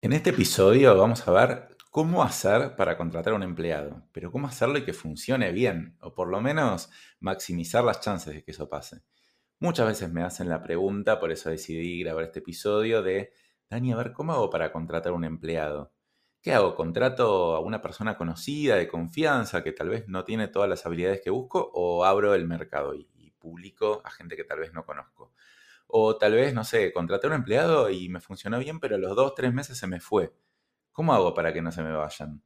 En este episodio vamos a ver cómo hacer para contratar a un empleado, pero cómo hacerlo y que funcione bien, o por lo menos maximizar las chances de que eso pase. Muchas veces me hacen la pregunta, por eso decidí grabar este episodio, de, Dani, a ver, ¿cómo hago para contratar a un empleado? ¿Qué hago? ¿Contrato a una persona conocida, de confianza, que tal vez no tiene todas las habilidades que busco, o abro el mercado y, y publico a gente que tal vez no conozco? O tal vez, no sé, contraté a un empleado y me funcionó bien, pero a los dos, tres meses se me fue. ¿Cómo hago para que no se me vayan?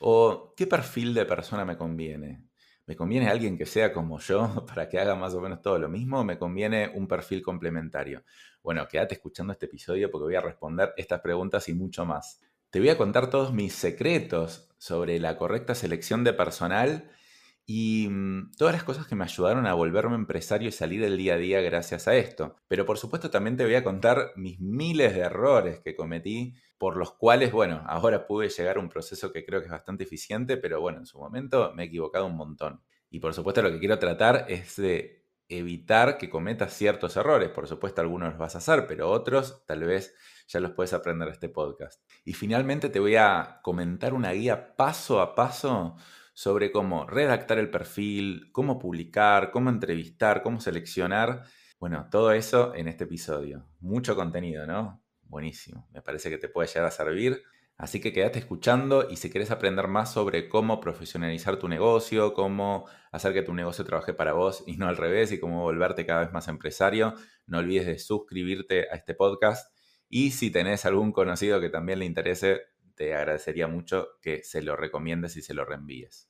O ¿qué perfil de persona me conviene? ¿Me conviene alguien que sea como yo para que haga más o menos todo lo mismo? ¿O me conviene un perfil complementario? Bueno, quédate escuchando este episodio porque voy a responder estas preguntas y mucho más. Te voy a contar todos mis secretos sobre la correcta selección de personal y mm, todas las cosas que me ayudaron a volverme empresario y salir del día a día gracias a esto. Pero por supuesto también te voy a contar mis miles de errores que cometí, por los cuales, bueno, ahora pude llegar a un proceso que creo que es bastante eficiente, pero bueno, en su momento me he equivocado un montón. Y por supuesto lo que quiero tratar es de evitar que cometas ciertos errores. Por supuesto algunos los vas a hacer, pero otros tal vez ya los puedes aprender en este podcast. Y finalmente te voy a comentar una guía paso a paso sobre cómo redactar el perfil, cómo publicar, cómo entrevistar, cómo seleccionar. Bueno, todo eso en este episodio. Mucho contenido, ¿no? Buenísimo. Me parece que te puede llegar a servir. Así que quédate escuchando y si quieres aprender más sobre cómo profesionalizar tu negocio, cómo hacer que tu negocio trabaje para vos y no al revés y cómo volverte cada vez más empresario, no olvides de suscribirte a este podcast y si tenés algún conocido que también le interese, te agradecería mucho que se lo recomiendes y se lo reenvíes.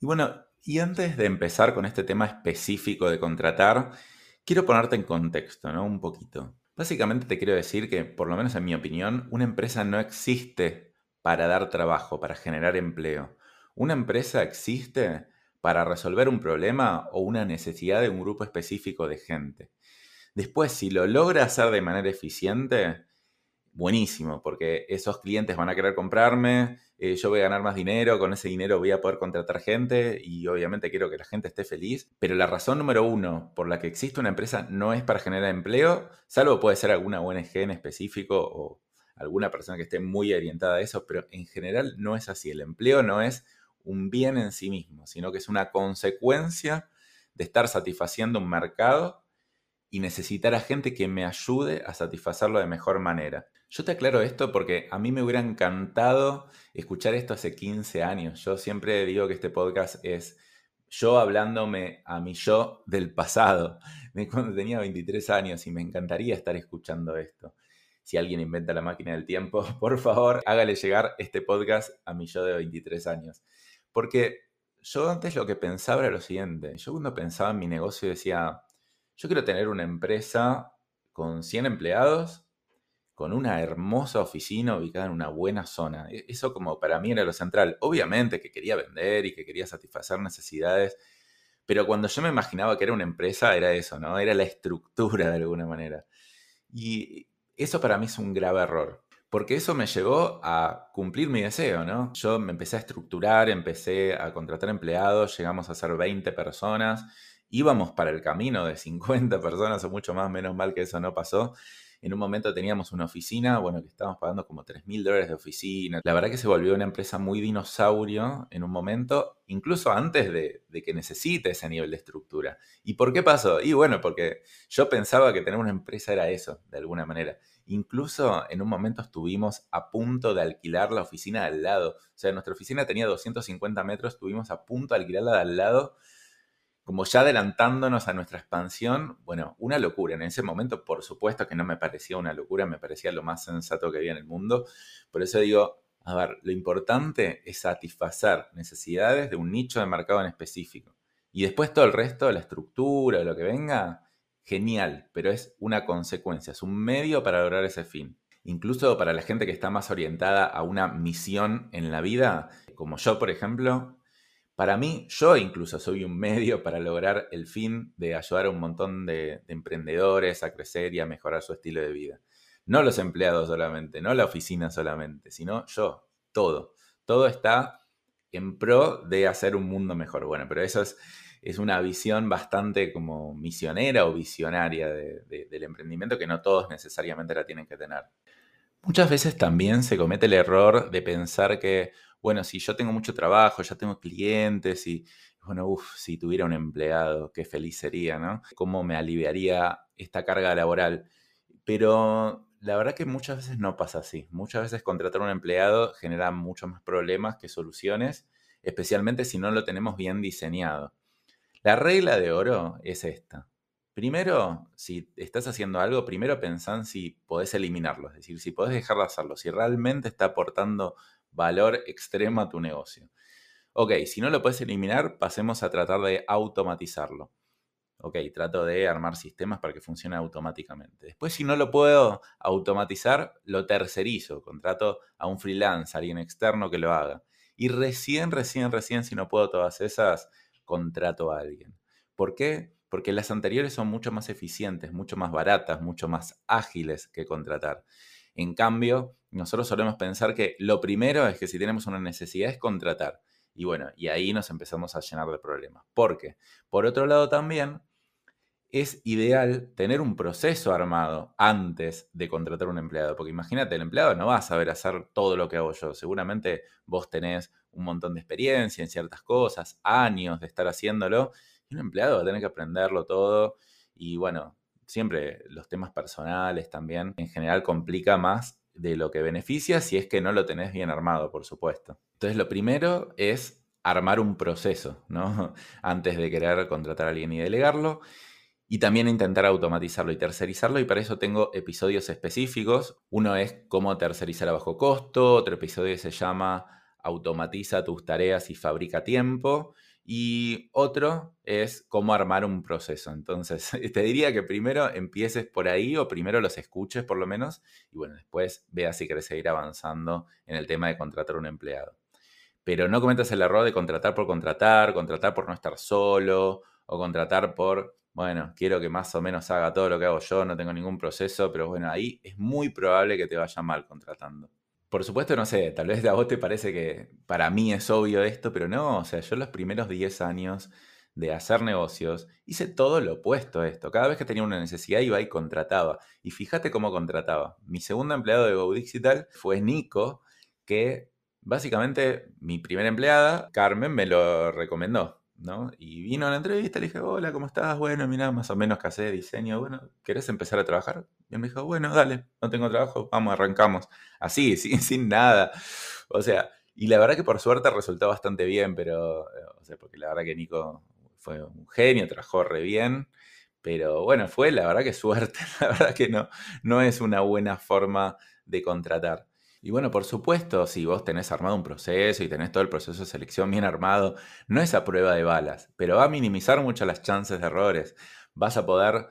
Y bueno, y antes de empezar con este tema específico de contratar, quiero ponerte en contexto, ¿no? Un poquito. Básicamente te quiero decir que, por lo menos en mi opinión, una empresa no existe para dar trabajo, para generar empleo. Una empresa existe para resolver un problema o una necesidad de un grupo específico de gente. Después, si lo logra hacer de manera eficiente, buenísimo, porque esos clientes van a querer comprarme, eh, yo voy a ganar más dinero, con ese dinero voy a poder contratar gente y obviamente quiero que la gente esté feliz. Pero la razón número uno por la que existe una empresa no es para generar empleo, salvo puede ser alguna ONG en específico o alguna persona que esté muy orientada a eso, pero en general no es así. El empleo no es un bien en sí mismo, sino que es una consecuencia de estar satisfaciendo un mercado y necesitar a gente que me ayude a satisfacerlo de mejor manera. Yo te aclaro esto porque a mí me hubiera encantado escuchar esto hace 15 años. Yo siempre digo que este podcast es yo hablándome a mi yo del pasado, de cuando tenía 23 años y me encantaría estar escuchando esto. Si alguien inventa la máquina del tiempo, por favor, hágale llegar este podcast a mi yo de 23 años. Porque yo antes lo que pensaba era lo siguiente. Yo cuando pensaba en mi negocio decía, yo quiero tener una empresa con 100 empleados con una hermosa oficina ubicada en una buena zona. E, eso como para mí era lo central. Obviamente que quería vender y que quería satisfacer necesidades, pero cuando yo me imaginaba que era una empresa era eso, ¿no? Era la estructura de alguna manera. Y eso para mí es un grave error, porque eso me llevó a cumplir mi deseo, ¿no? Yo me empecé a estructurar, empecé a contratar empleados, llegamos a ser 20 personas, íbamos para el camino de 50 personas o mucho más, menos mal que eso no pasó. En un momento teníamos una oficina, bueno, que estábamos pagando como 3 mil dólares de oficina. La verdad que se volvió una empresa muy dinosaurio en un momento, incluso antes de, que necesite ese nivel de estructura. ¿Y por qué pasó? Y bueno, porque yo pensaba que tener una empresa era eso, de alguna manera. Incluso en un momento estuvimos a punto de alquilar la oficina de al lado. O sea, nuestra oficina tenía 250 metros, estuvimos a punto de alquilarla de al lado como ya adelantándonos a nuestra expansión, bueno, una locura. En ese momento, por supuesto que no me parecía una locura, me parecía lo más sensato que había en el mundo. Por eso digo, a ver, lo importante es satisfacer necesidades de un nicho de mercado en específico. Y después todo el resto, la estructura, lo que venga, genial, pero es una consecuencia, es un medio para lograr ese fin. Incluso para la gente que está más orientada a una misión en la vida, como yo, por ejemplo, para mí, yo incluso soy un medio para lograr el fin de ayudar a un montón de, emprendedores a crecer y a mejorar su estilo de vida. No los empleados solamente, no la oficina solamente, sino yo, todo. Todo está en pro de hacer un mundo mejor. Bueno, pero eso es, una visión bastante como misionera o visionaria del emprendimiento que no todos necesariamente la tienen que tener. Muchas veces también se comete el error de pensar que, bueno, si yo tengo mucho trabajo, ya tengo clientes y, bueno, uff, si tuviera un empleado, qué feliz sería, ¿no? ¿Cómo me aliviaría esta carga laboral? Pero la verdad que muchas veces no pasa así. Muchas veces contratar un empleado genera muchos más problemas que soluciones, especialmente si no lo tenemos bien diseñado. La regla de oro es esta. Primero, si estás haciendo algo, primero pensá en si podés eliminarlo, es decir, si podés dejar de hacerlo, si realmente está aportando valor extremo a tu negocio. Ok, si no lo puedes eliminar, pasemos a tratar de automatizarlo. Ok, trato de armar sistemas para que funcione automáticamente. Después, si no lo puedo automatizar, lo tercerizo. Contrato a un freelance, a alguien externo que lo haga. Y recién, recién, recién, si no puedo todas esas, contrato a alguien. ¿Por qué? Porque las anteriores son mucho más eficientes, mucho más baratas, mucho más ágiles que contratar. En cambio, nosotros solemos pensar que lo primero es que si tenemos una necesidad es contratar. Y bueno, y ahí nos empezamos a llenar de problemas. ¿Por qué? Por otro lado también, es ideal tener un proceso armado antes de contratar un empleado. Porque imagínate, el empleado no va a saber hacer todo lo que hago yo. Seguramente vos tenés un montón de experiencia en ciertas cosas, años de estar haciéndolo. Y un empleado va a tener que aprenderlo todo. Y bueno, siempre los temas personales también en general complica más de lo que beneficia si es que no lo tenés bien armado, por supuesto. Entonces lo primero es armar un proceso, ¿no? Antes de querer contratar a alguien y delegarlo. Y también intentar automatizarlo y tercerizarlo. Y para eso tengo episodios específicos. Uno es cómo tercerizar a bajo costo. Otro episodio se llama Automatiza tus tareas y fabrica tiempo. Y otro es cómo armar un proceso. Entonces, te diría que primero empieces por ahí o primero los escuches por lo menos y bueno, después veas si querés seguir avanzando en el tema de contratar un empleado. Pero no cometas el error de contratar por contratar, contratar por no estar solo o contratar por, bueno, quiero que más o menos haga todo lo que hago yo, no tengo ningún proceso, pero bueno, ahí es muy probable que te vaya mal contratando. Por supuesto, no sé, tal vez a vos te parece que para mí es obvio esto, pero no, o sea, yo los primeros 10 años de hacer negocios hice todo lo opuesto a esto. Cada vez que tenía una necesidad iba y contrataba. Y fíjate cómo contrataba. Mi segundo empleado de Go Digital fue Nico, que básicamente mi primera empleada, Carmen, me lo recomendó. Y vino a la entrevista, le dije, hola, ¿cómo estás? Bueno, mira, más o menos que hace diseño. Bueno, ¿querés empezar a trabajar? Y él me dijo, bueno, dale, no tengo trabajo, vamos, arrancamos. Así, sin, sin nada. O sea, y la verdad que por suerte resultó bastante bien, pero, eh, o sea, porque la verdad que Nico fue un genio, trabajó re bien. Pero bueno, fue la verdad que suerte, la verdad que no, no es una buena forma de contratar. Y bueno, por supuesto, si vos tenés armado un proceso y tenés todo el proceso de selección bien armado, no es a prueba de balas, pero va a minimizar mucho las chances de errores. Vas a poder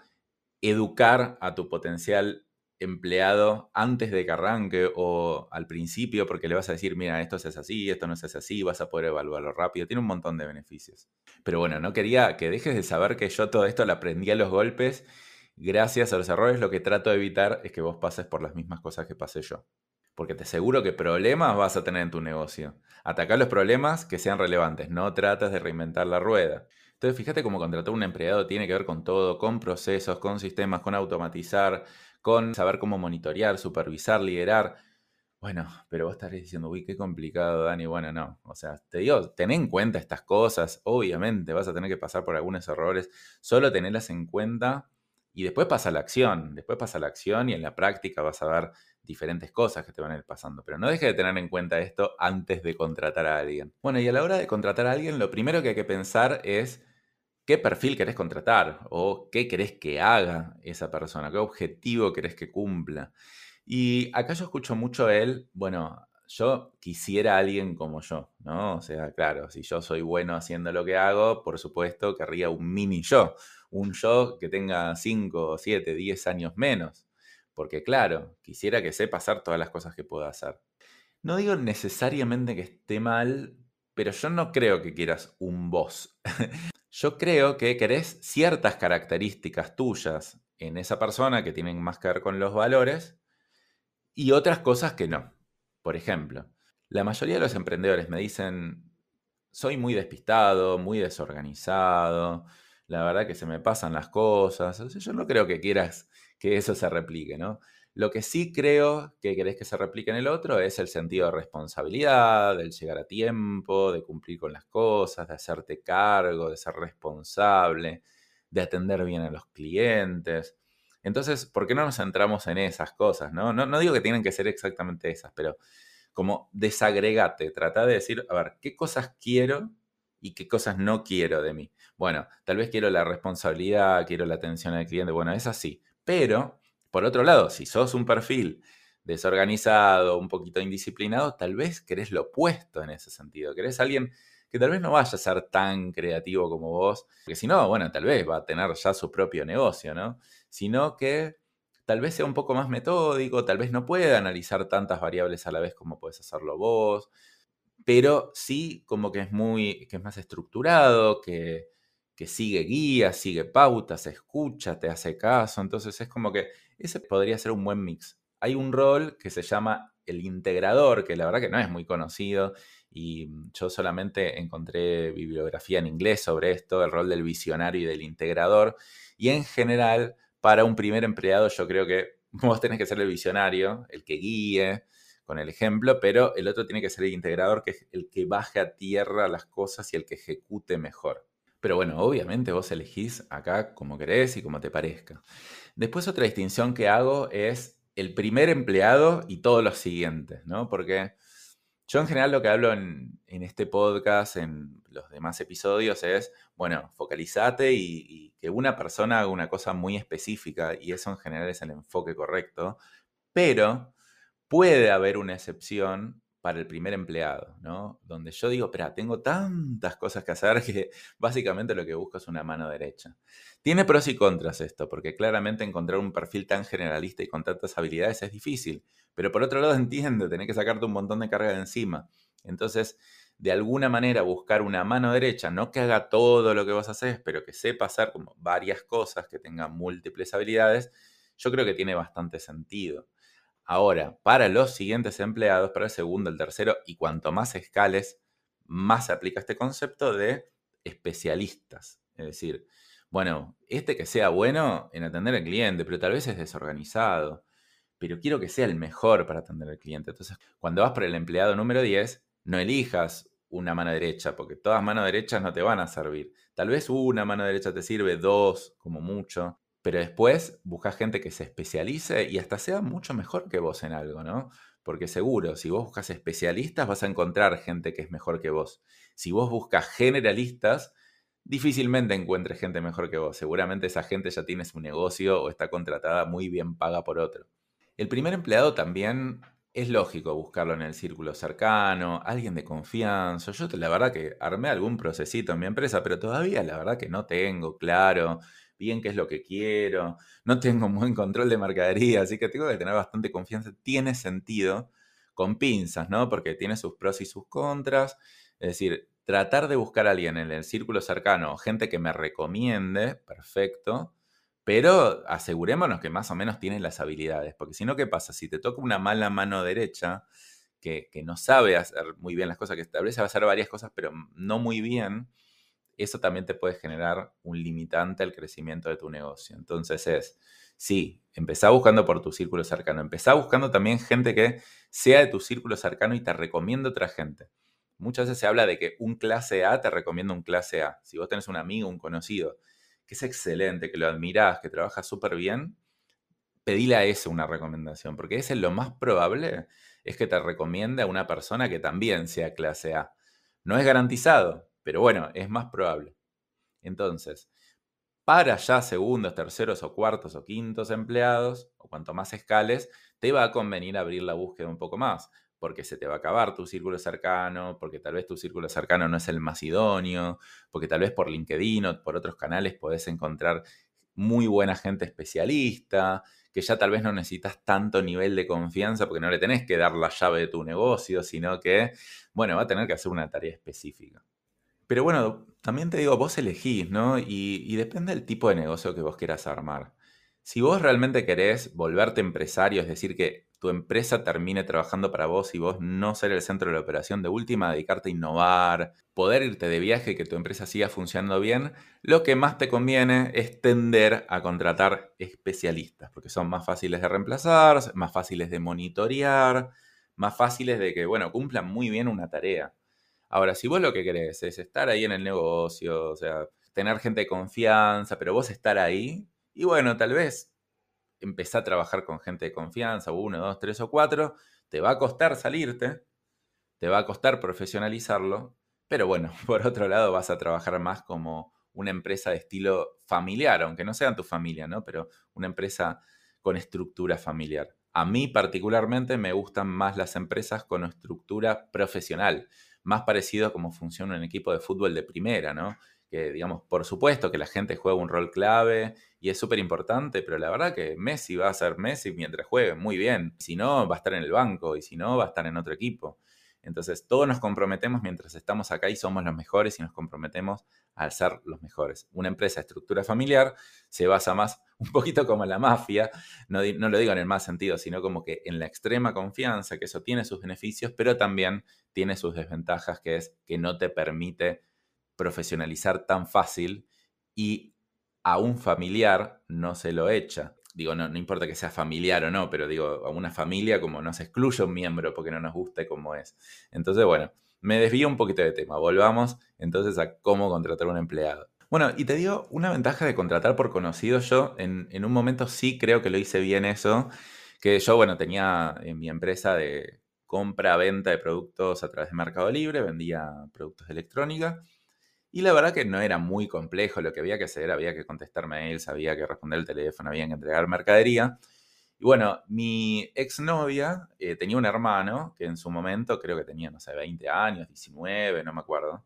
educar a tu potencial empleado antes de que arranque o al principio, porque le vas a decir, mira, esto es así, esto no es así, vas a poder evaluarlo rápido. Tiene un montón de beneficios. Pero bueno, no quería que dejes de saber que yo todo esto lo aprendí a los golpes. Gracias a los errores, lo que trato de evitar es que vos pases por las mismas cosas que pasé yo porque te aseguro que problemas vas a tener en tu negocio. Atacar los problemas que sean relevantes, no tratas de reinventar la rueda. Entonces, fíjate cómo contratar a un empleado tiene que ver con todo, con procesos, con sistemas, con automatizar, con saber cómo monitorear, supervisar, liderar. Bueno, pero vos estaréis diciendo, uy, qué complicado, Dani. Bueno, no. O sea, te digo, ten en cuenta estas cosas. Obviamente vas a tener que pasar por algunos errores. Solo tenerlas en cuenta y después pasa la acción. Después pasa la acción y en la práctica vas a ver diferentes cosas que te van a ir pasando. Pero no dejes de tener en cuenta esto antes de contratar a alguien. Bueno, y a la hora de contratar a alguien, lo primero que hay que pensar es qué perfil querés contratar o qué querés que haga esa persona, qué objetivo querés que cumpla. Y acá yo escucho mucho él, bueno, yo quisiera a alguien como yo, ¿no? O sea, claro, si yo soy bueno haciendo lo que hago, por supuesto querría un mini yo, un yo que tenga 5, 7, 10 años menos, porque claro, quisiera que sepa hacer todas las cosas que puedo hacer. No digo necesariamente que esté mal, pero yo no creo que quieras un vos. yo creo que querés ciertas características tuyas en esa persona que tienen más que ver con los valores y otras cosas que no. Por ejemplo, la mayoría de los emprendedores me dicen, soy muy despistado, muy desorganizado, la verdad que se me pasan las cosas. yo no creo que quieras que eso se replique, ¿no? Lo que sí creo que querés que se replique en el otro es el sentido de responsabilidad, del llegar a tiempo, de cumplir con las cosas, de hacerte cargo, de ser responsable, de atender bien a los clientes. Entonces, ¿por qué no nos centramos en esas cosas? No, no, digo que tienen que ser exactamente esas, pero como desagregate, trata de decir, a ver, ¿qué cosas quiero y qué cosas no quiero de mí? Bueno, tal vez quiero la responsabilidad, quiero la atención al cliente, bueno, es así. Pero, por otro lado, si sos un perfil desorganizado, un poquito indisciplinado, tal vez querés lo opuesto en ese sentido. Querés alguien que tal vez no vaya a ser tan creativo como vos, porque si no, bueno, tal vez va a tener ya su propio negocio, ¿no? Sino que tal vez sea un poco más metódico, tal vez no pueda analizar tantas variables a la vez como puedes hacerlo vos, pero sí como que es muy, que es más estructurado, que, que sigue guías, sigue pautas, escucha, te hace caso, entonces es como que ese podría ser un buen mix. Hay un rol que se llama el integrador, que la verdad que no es muy conocido y mm, yo solamente encontré bibliografía en inglés sobre esto, el rol del visionario y del integrador. Y en general, para un primer empleado, yo creo que vos tenés que ser el visionario, el que guíe con el ejemplo, pero el otro tiene que ser el integrador, que es el que baje a tierra las cosas y el que ejecute mejor. Pero bueno, obviamente vos elegís acá como querés y como te parezca. Después otra distinción que hago es el primer empleado y todos los siguientes, ¿no? Porque yo en general lo que hablo en, este podcast, en los demás episodios, es, bueno, focalizate y, que una persona haga una cosa muy específica y eso en general es el enfoque correcto, pero puede haber una excepción para el primer empleado, ¿no? Donde yo digo, espera, tengo tantas cosas que hacer que básicamente lo que busco es una mano derecha. Tiene pros y contras esto, porque claramente encontrar un perfil tan generalista y con tantas habilidades es difícil, pero por otro lado entiendo, tenés que sacarte un montón de carga de encima. Entonces, de alguna manera buscar una mano derecha, no que haga todo lo que vos haces, pero que sepa hacer como varias cosas, que tenga múltiples habilidades, yo creo que tiene bastante sentido. Ahora, para los siguientes empleados, para el segundo, el tercero, y cuanto más escales, más se aplica este concepto de especialistas. Es decir, bueno, este que sea bueno en atender al cliente, pero tal vez es desorganizado, pero quiero que sea el mejor para atender al cliente. Entonces, cuando vas por el empleado número 10, no elijas una mano derecha, porque todas manos derechas no te van a servir. Tal vez una mano derecha te sirve, dos como mucho, pero después buscas gente que se especialice y hasta sea mucho mejor que vos en algo, ¿no? Porque seguro, si vos buscas especialistas, vas a encontrar gente que es mejor que vos. Si vos buscas generalistas, difícilmente encuentres gente mejor que vos. Seguramente esa gente ya tiene su negocio o está contratada muy bien paga por otro. El primer empleado también es lógico buscarlo en el círculo cercano, alguien de confianza. Yo la verdad que armé algún procesito en mi empresa, pero todavía la verdad que no tengo claro bien qué es lo que quiero, no tengo un buen control de mercadería, así que tengo que tener bastante confianza. Tiene sentido con pinzas, ¿no? Porque tiene sus pros y sus contras. Es decir, tratar de buscar a alguien en el círculo cercano, gente que me recomiende, perfecto, pero asegurémonos que más o menos tiene las habilidades, porque si no, ¿qué pasa? Si te toca una mala mano derecha, que, que no sabe hacer muy bien las cosas, que establece, va a hacer varias cosas, pero no muy bien, eso también te puede generar un limitante al crecimiento de tu negocio. Entonces es, sí, empezá buscando por tu círculo cercano, empezá buscando también gente que sea de tu círculo cercano y te recomienda otra gente. Muchas veces se habla de que un clase A te recomienda un clase A. Si vos tenés un amigo, un conocido, que es excelente, que lo admirás, que trabaja súper bien, pedile a ese una recomendación, porque ese lo más probable es que te recomiende a una persona que también sea clase A. No es garantizado, pero bueno, es más probable. Entonces, para ya segundos, terceros o cuartos o quintos empleados, o cuanto más escales, te va a convenir abrir la búsqueda un poco más. porque se te va a acabar tu círculo cercano, porque tal vez tu círculo cercano no es el más idóneo, porque tal vez por LinkedIn o por otros canales podés encontrar muy buena gente especialista, que ya tal vez no necesitas tanto nivel de confianza porque no le tenés que dar la llave de tu negocio, sino que, bueno, va a tener que hacer una tarea específica. Pero bueno, también te digo, vos elegís, ¿no? Y, depende del tipo de negocio que vos quieras armar. Si vos realmente querés volverte empresario, es decir, que tu empresa termine trabajando para vos y vos no ser el centro de la operación, de última, dedicarte a innovar, poder irte de viaje que tu empresa siga funcionando bien, lo que más te conviene es tender a contratar especialistas, porque son más fáciles de reemplazar, más fáciles de monitorear, más fáciles de que, bueno, cumplan muy bien una tarea. Ahora, si vos lo que querés es estar ahí en el negocio, o sea, tener gente de confianza, pero vos estar ahí, y bueno, tal vez empezar a trabajar con gente de confianza, uno, dos, tres o cuatro, te va a costar salirte, te va a costar profesionalizarlo, pero bueno, por otro lado vas a trabajar más como una empresa de estilo familiar, aunque no sea tu familia, ¿no? Pero una empresa con estructura familiar. A mí particularmente me gustan más las empresas con estructura profesional, más parecido a cómo funciona un equipo de fútbol de primera, ¿no? que, digamos, por supuesto que la gente juega un rol clave y es súper importante, pero la verdad que Messi va a ser Messi mientras juegue muy bien. Si no, va a estar en el banco y si no, va a estar en otro equipo. Entonces, todos nos comprometemos mientras estamos acá y somos los mejores y nos comprometemos al ser los mejores. Una empresa de estructura familiar se basa más un poquito como la mafia, no, no, lo digo en el más sentido, sino como que en la extrema confianza, que eso tiene sus beneficios, pero también tiene sus desventajas, que es que no te permite profesionalizar tan fácil y a un familiar no se lo echa. Digo, no, no importa que sea familiar o no, pero digo, a una familia como no se excluye un miembro porque no nos guste como es. Entonces, bueno, me desvío un poquito de tema. Volvamos entonces a cómo contratar un empleado. Bueno, y te digo, una ventaja de contratar por conocido, yo en, en un momento sí creo que lo hice bien eso, que yo, bueno, tenía en mi empresa de compra-venta de productos a través de Mercado Libre, vendía productos de electrónica y la verdad que no era muy complejo, lo que había que hacer, había que contestar mails, había que responder el teléfono, había que entregar mercadería. Y bueno, mi exnovia eh, tenía un hermano que en su momento creo que tenía, no sé, 20 años, 19, no me acuerdo.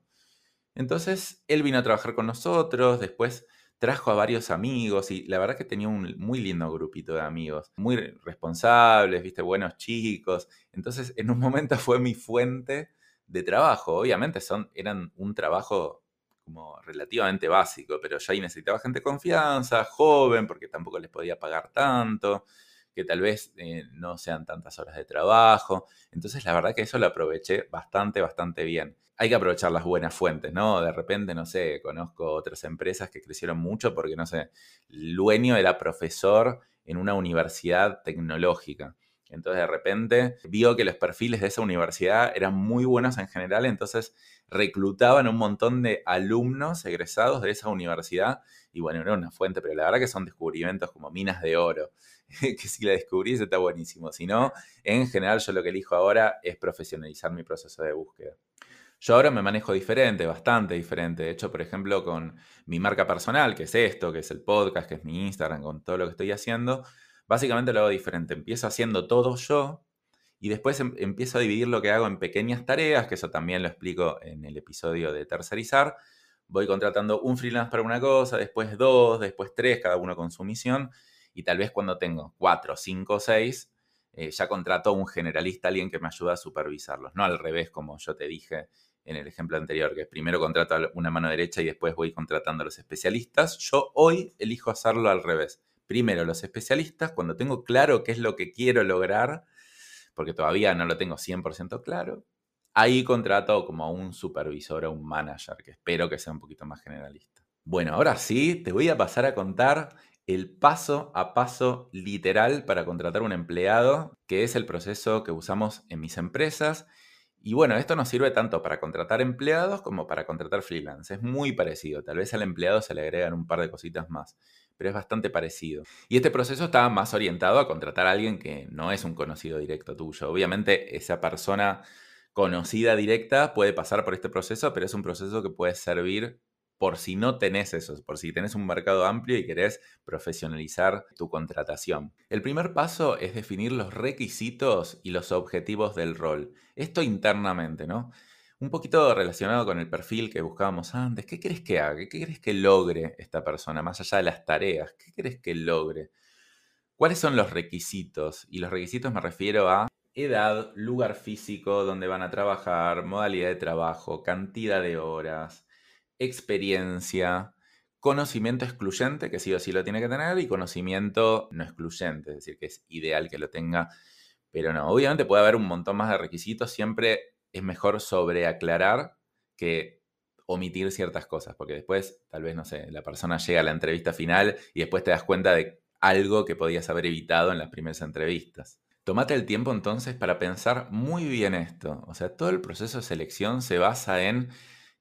Entonces él vino a trabajar con nosotros, después trajo a varios amigos y la verdad que tenía un muy lindo grupito de amigos, muy responsables, viste, buenos chicos. Entonces en un momento fue mi fuente de trabajo. Obviamente son, eran un trabajo como relativamente básico, pero ya ahí necesitaba gente de confianza, joven, porque tampoco les podía pagar tanto, que tal vez eh, no sean tantas horas de trabajo. Entonces, la verdad que eso lo aproveché bastante, bastante bien. Hay que aprovechar las buenas fuentes, ¿no? De repente, no sé, conozco otras empresas que crecieron mucho porque, no sé, el dueño era profesor en una universidad tecnológica. Entonces de repente vio que los perfiles de esa universidad eran muy buenos en general, entonces reclutaban un montón de alumnos egresados de esa universidad y bueno, era una fuente, pero la verdad que son descubrimientos como minas de oro, que si la descubrís está buenísimo, si no, en general yo lo que elijo ahora es profesionalizar mi proceso de búsqueda. Yo ahora me manejo diferente, bastante diferente. De hecho, por ejemplo, con mi marca personal, que es esto, que es el podcast, que es mi Instagram, con todo lo que estoy haciendo, Básicamente lo hago diferente. Empiezo haciendo todo yo y después em, empiezo a dividir lo que hago en pequeñas tareas, que eso también lo explico en el episodio de tercerizar. Voy contratando un freelance para una cosa, después dos, después tres, cada uno con su misión. Y tal vez cuando tengo cuatro, cinco, seis, eh, ya contrato un generalista, alguien que me ayuda a supervisarlos. No al revés, como yo te dije en el ejemplo anterior, que primero contrato una mano derecha y después voy contratando a los especialistas. Yo hoy elijo hacerlo al revés primero los especialistas, cuando tengo claro qué es lo que quiero lograr, porque todavía no lo tengo 100% claro, ahí contrato como un supervisor o un manager, que espero que sea un poquito más generalista. Bueno, ahora sí, te voy a pasar a contar el paso a paso literal para contratar un empleado, que es el proceso que usamos en mis empresas. Y bueno, esto nos sirve tanto para contratar empleados como para contratar freelance. Es muy parecido. Tal vez al empleado se le agregan un par de cositas más pero es bastante parecido. Y este proceso está más orientado a contratar a alguien que no es un conocido directo tuyo. Obviamente esa persona conocida directa puede pasar por este proceso, pero es un proceso que puede servir por si no tenés eso, por si tenés un mercado amplio y querés profesionalizar tu contratación. El primer paso es definir los requisitos y los objetivos del rol. Esto internamente, ¿no? Un poquito relacionado con el perfil que buscábamos antes. ¿Qué querés que haga? ¿Qué querés que logre esta persona? Más allá de las tareas. ¿Qué querés que logre? ¿Cuáles son los requisitos? Y los requisitos me refiero a edad, lugar físico donde van a trabajar, modalidad de trabajo, cantidad de horas, experiencia, conocimiento excluyente, que sí o sí lo tiene que tener, y conocimiento no excluyente, es decir, que es ideal que lo tenga, pero no. Obviamente puede haber un montón más de requisitos, siempre es mejor sobreaclarar que omitir ciertas cosas, porque después, tal vez, no sé, la persona llega a la entrevista final y después te das cuenta de algo que podías haber evitado en las primeras entrevistas. Tómate el tiempo entonces para pensar muy bien esto. O sea, todo el proceso de selección se basa en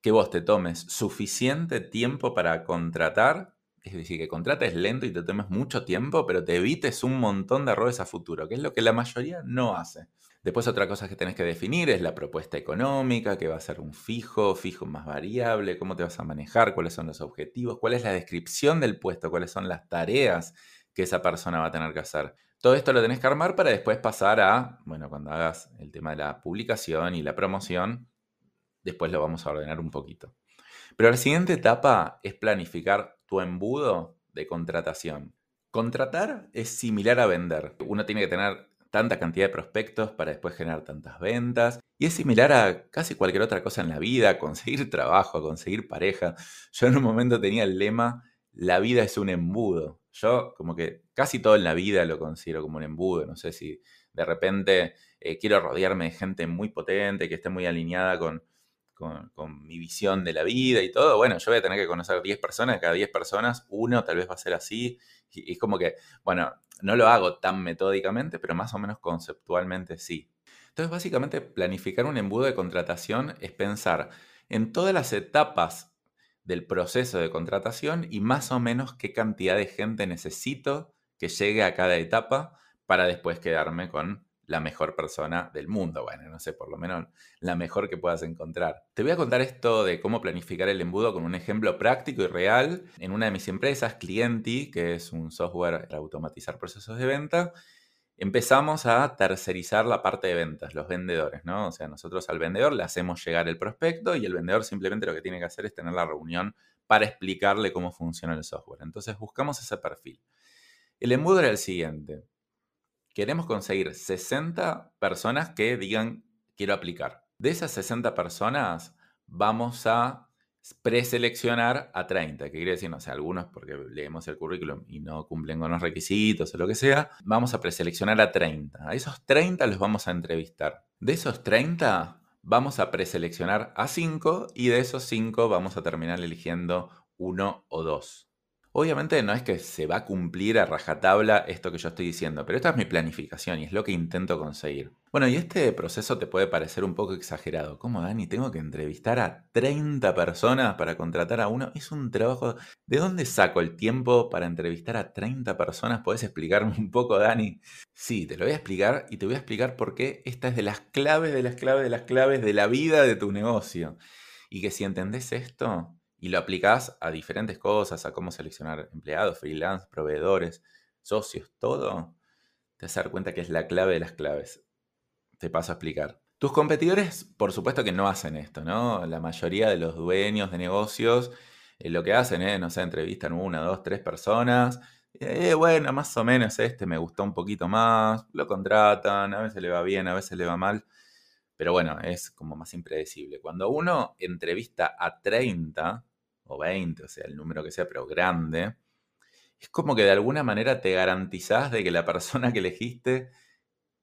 que vos te tomes suficiente tiempo para contratar, es decir, que contrates lento y te tomes mucho tiempo, pero te evites un montón de errores a futuro, que es lo que la mayoría no hace. Después otra cosa que tenés que definir es la propuesta económica, que va a ser un fijo, fijo más variable, cómo te vas a manejar, cuáles son los objetivos, cuál es la descripción del puesto, cuáles son las tareas que esa persona va a tener que hacer. Todo esto lo tenés que armar para después pasar a, bueno, cuando hagas el tema de la publicación y la promoción, Después lo vamos a ordenar un poquito. Pero la siguiente etapa es planificar tu embudo de contratación. Contratar es similar a vender. Uno tiene que tener tanta cantidad de prospectos para después generar tantas ventas. Y es similar a casi cualquier otra cosa en la vida, conseguir trabajo, conseguir pareja. Yo en un momento tenía el lema, la vida es un embudo. Yo como que casi todo en la vida lo considero como un embudo. No sé si de repente eh, quiero rodearme de gente muy potente, que esté muy alineada con, con, mi visión de la vida y todo, bueno, yo voy a tener que conocer 10 personas, cada 10 personas, uno tal vez va a ser así. Y, es como que, bueno, no lo hago tan metódicamente, pero más o menos conceptualmente sí. Entonces, básicamente, planificar un embudo de contratación es pensar en todas las etapas del proceso de contratación y más o menos qué cantidad de gente necesito que llegue a cada etapa para después quedarme con la mejor persona del mundo. Bueno, no sé, por lo menos la mejor que puedas encontrar. Te voy a contar esto de cómo planificar el embudo con un ejemplo práctico y real en una de mis empresas, Clienti, que es un software para automatizar procesos de venta. Empezamos a tercerizar la parte de ventas, los vendedores, ¿no? O sea, nosotros al vendedor le hacemos llegar el prospecto y el vendedor simplemente lo que tiene que hacer es tener la reunión para explicarle cómo funciona el software. Entonces buscamos ese perfil. El embudo era el siguiente queremos conseguir 60 personas que digan quiero aplicar. De esas 60 personas vamos a preseleccionar a 30, que quiere decir, no sé, algunos porque leemos el currículum y no cumplen con los requisitos o lo que sea, vamos a preseleccionar a 30. A esos 30 los vamos a entrevistar. De esos 30 vamos a preseleccionar a 5 y de esos 5 vamos a terminar eligiendo uno o dos. Obviamente no es que se va a cumplir a rajatabla esto que yo estoy diciendo, pero esta es mi planificación y es lo que intento conseguir. Bueno, y este proceso te puede parecer un poco exagerado. ¿Cómo, Dani? Tengo que entrevistar a 30 personas para contratar a uno. Es un trabajo... ¿De dónde saco el tiempo para entrevistar a 30 personas? ¿Puedes explicarme un poco, Dani? Sí, te lo voy a explicar y te voy a explicar por qué esta es de las claves, de las claves, de las claves de la vida de tu negocio. Y que si entendés esto, y lo aplicás a diferentes cosas, a cómo seleccionar empleados, freelance, proveedores, socios, todo, te vas a dar cuenta que es la clave de las claves. Te paso a explicar. Tus competidores, por supuesto que no hacen esto, ¿no? La mayoría de los dueños de negocios eh, lo que hacen es, no sé, entrevistan una, dos, tres personas. Eh, bueno, más o menos este me gustó un poquito más, lo contratan, a veces le va bien, a veces le va mal. Pero bueno, es como más impredecible. Cuando uno entrevista a 30, o 20, o sea, el número que sea, pero grande, es como que de alguna manera te garantizás de que la persona que elegiste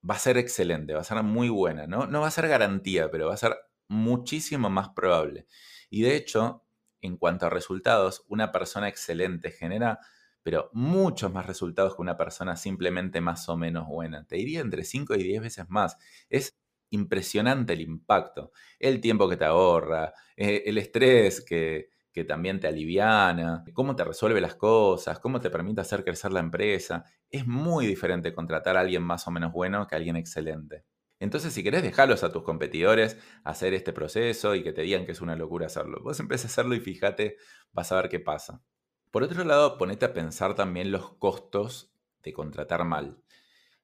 va a ser excelente, va a ser muy buena, ¿no? No va a ser garantía, pero va a ser muchísimo más probable. Y de hecho, en cuanto a resultados, una persona excelente genera, pero muchos más resultados que una persona simplemente más o menos buena. Te diría entre 5 y 10 veces más. Es impresionante el impacto, el tiempo que te ahorra, eh, el estrés que, que también te aliviana, cómo te resuelve las cosas, cómo te permite hacer crecer la empresa. Es muy diferente contratar a alguien más o menos bueno que a alguien excelente. Entonces, si querés, dejarlos a tus competidores hacer este proceso y que te digan que es una locura hacerlo. Vos empecé a hacerlo y fíjate, vas a ver qué pasa. Por otro lado, ponete a pensar también los costos de contratar mal.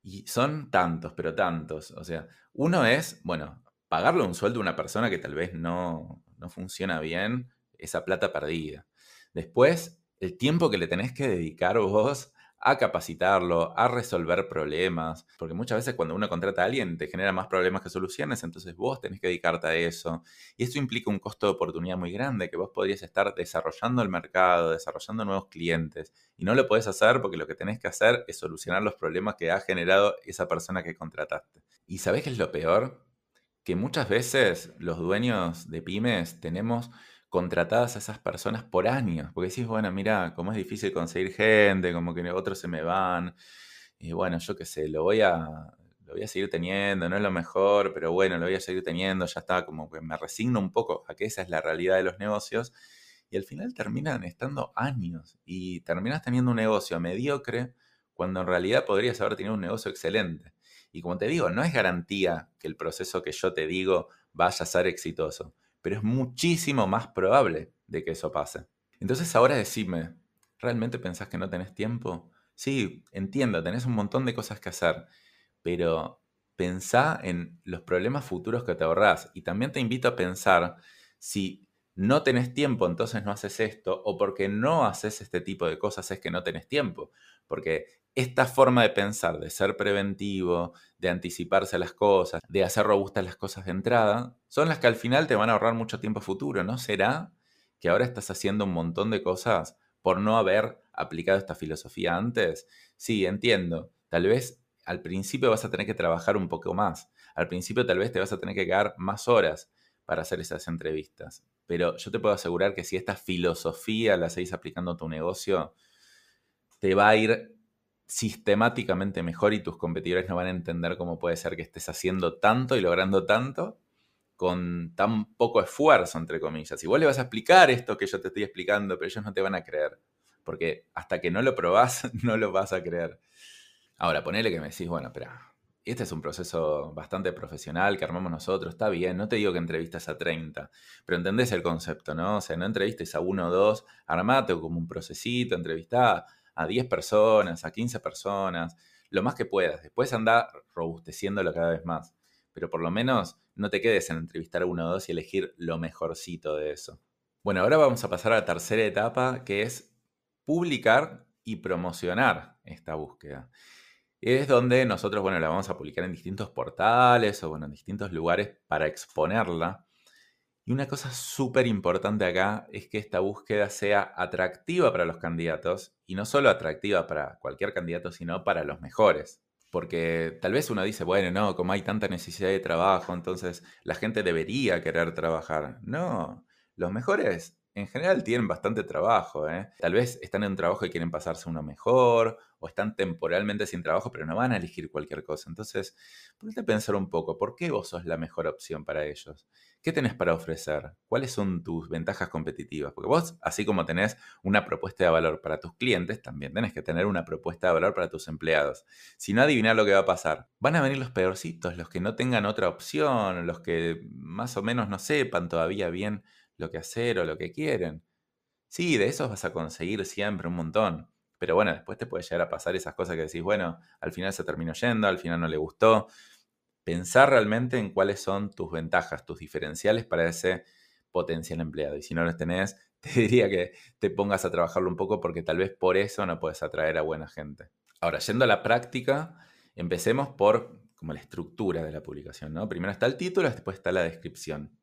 Y son tantos, pero tantos. O sea, uno es, bueno, pagarle un sueldo a una persona que tal vez no, no funciona bien, esa plata perdida. Después, el tiempo que le tenés que dedicar vos a capacitarlo, a resolver problemas, porque muchas veces cuando uno contrata a alguien te genera más problemas que soluciones, entonces vos tenés que dedicarte a eso. Y eso implica un costo de oportunidad muy grande, que vos podrías estar desarrollando el mercado, desarrollando nuevos clientes, y no lo podés hacer porque lo que tenés que hacer es solucionar los problemas que ha generado esa persona que contrataste. ¿Y sabés qué es lo peor? Que muchas veces los dueños de pymes tenemos contratadas a esas personas por años, porque decís, bueno, mira, como es difícil conseguir gente, como que otros se me van, y bueno, yo qué sé, lo voy a, lo voy a seguir teniendo, no es lo mejor, pero bueno, lo voy a seguir teniendo, ya está, como que me resigno un poco a que esa es la realidad de los negocios, y al final terminan estando años, y terminas teniendo un negocio mediocre cuando en realidad podrías haber tenido un negocio excelente. Y como te digo, no es garantía que el proceso que yo te digo vaya a ser exitoso pero es muchísimo más probable de que eso pase. Entonces ahora decime, ¿realmente pensás que no tenés tiempo? Sí, entiendo, tenés un montón de cosas que hacer, pero pensá en los problemas futuros que te ahorrás y también te invito a pensar si no tenés tiempo, entonces no haces esto, o porque no haces este tipo de cosas es que no tenés tiempo. Porque esta forma de pensar, de ser preventivo, de anticiparse a las cosas, de hacer robustas las cosas de entrada, son las que al final te van a ahorrar mucho tiempo futuro. ¿No será que ahora estás haciendo un montón de cosas por no haber aplicado esta filosofía antes? Sí, entiendo. Tal vez al principio vas a tener que trabajar un poco más. Al principio tal vez te vas a tener que quedar más horas para hacer esas entrevistas. Pero yo te puedo asegurar que si esta filosofía la seguís aplicando a tu negocio, te va a ir sistemáticamente mejor y tus competidores no van a entender cómo puede ser que estés haciendo tanto y logrando tanto con tan poco esfuerzo, entre comillas. Y vos le vas a explicar esto que yo te estoy explicando, pero ellos no te van a creer. Porque hasta que no lo probás, no lo vas a creer. Ahora, ponele que me decís, bueno, espera, este es un proceso bastante profesional que armamos nosotros, está bien, no te digo que entrevistas a 30, pero entendés el concepto, ¿no? O sea, no entrevistes a uno o dos, armate como un procesito, entrevistá a 10 personas, a 15 personas, lo más que puedas. Después anda robusteciéndolo cada vez más. Pero por lo menos no te quedes en entrevistar a uno o dos y elegir lo mejorcito de eso. Bueno, ahora vamos a pasar a la tercera etapa, que es publicar y promocionar esta búsqueda. Es donde nosotros, bueno, la vamos a publicar en distintos portales o, bueno, en distintos lugares para exponerla y una cosa súper importante acá es que esta búsqueda sea atractiva para los candidatos y no solo atractiva para cualquier candidato, sino para los mejores. Porque tal vez uno dice, bueno, no, como hay tanta necesidad de trabajo, entonces la gente debería querer trabajar. No, los mejores en general tienen bastante trabajo. ¿eh? Tal vez están en un trabajo y quieren pasarse uno mejor, o están temporalmente sin trabajo, pero no van a elegir cualquier cosa. Entonces, ponete a pensar un poco, ¿por qué vos sos la mejor opción para ellos? ¿Qué tenés para ofrecer? ¿Cuáles son tus ventajas competitivas? Porque vos, así como tenés una propuesta de valor para tus clientes, también tenés que tener una propuesta de valor para tus empleados. Si no, adivinar lo que va a pasar. Van a venir los peorcitos, los que no tengan otra opción, los que más o menos no sepan todavía bien lo que hacer o lo que quieren. Sí, de esos vas a conseguir siempre un montón. Pero bueno, después te puede llegar a pasar esas cosas que decís, bueno, al final se terminó yendo, al final no le gustó. Pensar realmente en cuáles son tus ventajas, tus diferenciales para ese potencial empleado. Y si no los tenés, te diría que te pongas a trabajarlo un poco porque tal vez por eso no puedes atraer a buena gente. Ahora, yendo a la práctica, empecemos por como la estructura de la publicación. ¿no? Primero está el título, después está la descripción.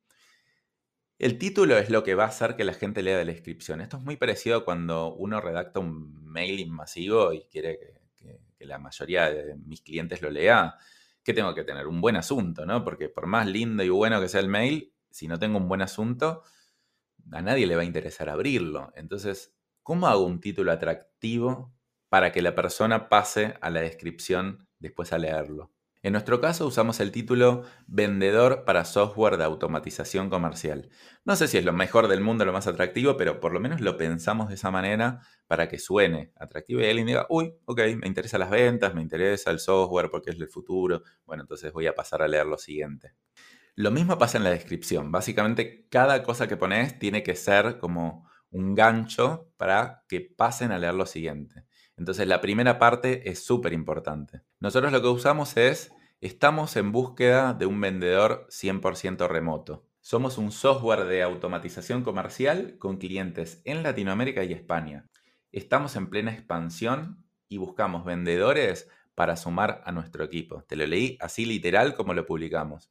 El título es lo que va a hacer que la gente lea de la descripción. Esto es muy parecido a cuando uno redacta un mailing masivo y quiere que, la mayoría de mis clientes lo lea. ¿Qué tengo que tener? Un buen asunto, ¿no? Porque por más lindo y bueno que sea el mail, si no tengo un buen asunto, a nadie le va a interesar abrirlo. Entonces, ¿cómo hago un título atractivo para que la persona pase a la descripción después a leerlo? En nuestro caso usamos el título Vendedor para software de automatización comercial. No sé si es lo mejor del mundo, lo más atractivo, pero por lo menos lo pensamos de esa manera para que suene atractivo y alguien diga, uy, ok, me interesa las ventas, me interesa el software porque es el futuro. Bueno, entonces voy a pasar a leer lo siguiente. Lo mismo pasa en la descripción. Básicamente, cada cosa que pones tiene que ser como un gancho para que pasen a leer lo siguiente. Entonces la primera parte es súper importante. Nosotros lo que usamos es, estamos en búsqueda de un vendedor 100% remoto. Somos un software de automatización comercial con clientes en Latinoamérica y España. Estamos en plena expansión y buscamos vendedores para sumar a nuestro equipo. Te lo leí así literal como lo publicamos.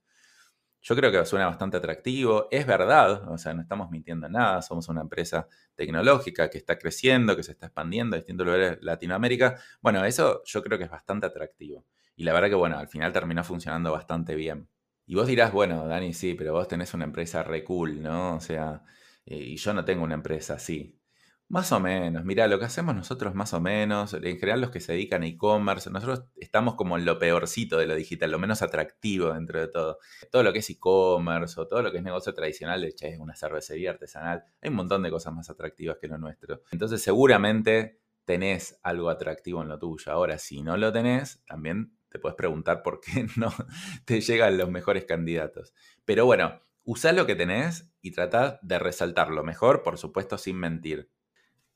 Yo creo que suena bastante atractivo, es verdad, o sea, no estamos mintiendo en nada, somos una empresa tecnológica que está creciendo, que se está expandiendo a distintos lugares de Latinoamérica. Bueno, eso yo creo que es bastante atractivo. Y la verdad que, bueno, al final terminó funcionando bastante bien. Y vos dirás, bueno, Dani, sí, pero vos tenés una empresa re cool, ¿no? O sea, eh, y yo no tengo una empresa así. Más o menos, mira, lo que hacemos nosotros más o menos, en general los que se dedican a e-commerce, nosotros estamos como en lo peorcito de lo digital, lo menos atractivo dentro de todo. Todo lo que es e-commerce o todo lo que es negocio tradicional, de hecho es una cervecería artesanal, hay un montón de cosas más atractivas que lo nuestro. Entonces seguramente tenés algo atractivo en lo tuyo. Ahora, si no lo tenés, también te puedes preguntar por qué no te llegan los mejores candidatos. Pero bueno, usá lo que tenés y tratá de resaltarlo mejor, por supuesto, sin mentir.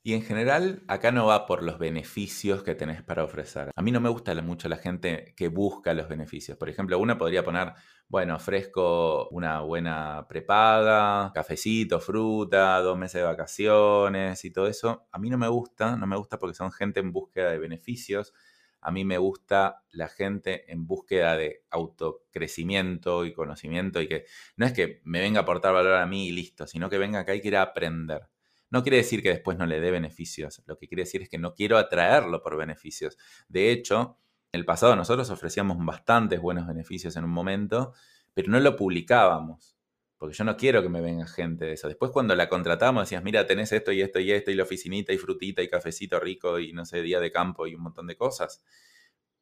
Y en general, acá no va por los beneficios que tenés para ofrecer. A mí no me gusta mucho la gente que busca los beneficios. Por ejemplo, uno podría poner, bueno, ofrezco una buena prepaga, cafecito, fruta, dos meses de vacaciones y todo eso. A mí no me gusta, no me gusta porque son gente en búsqueda de beneficios. A mí me gusta la gente en búsqueda de autocrecimiento y conocimiento y que no es que me venga a aportar valor a mí y listo, sino que venga acá y quiera aprender. No quiere decir que después no le dé beneficios, lo que quiere decir es que no quiero atraerlo por beneficios. De hecho, en el pasado nosotros ofrecíamos bastantes buenos beneficios en un momento, pero no lo publicábamos, porque yo no quiero que me venga gente de eso. Después cuando la contratamos decías, mira, tenés esto y esto y esto, y la oficinita y frutita y cafecito rico y no sé, día de campo y un montón de cosas.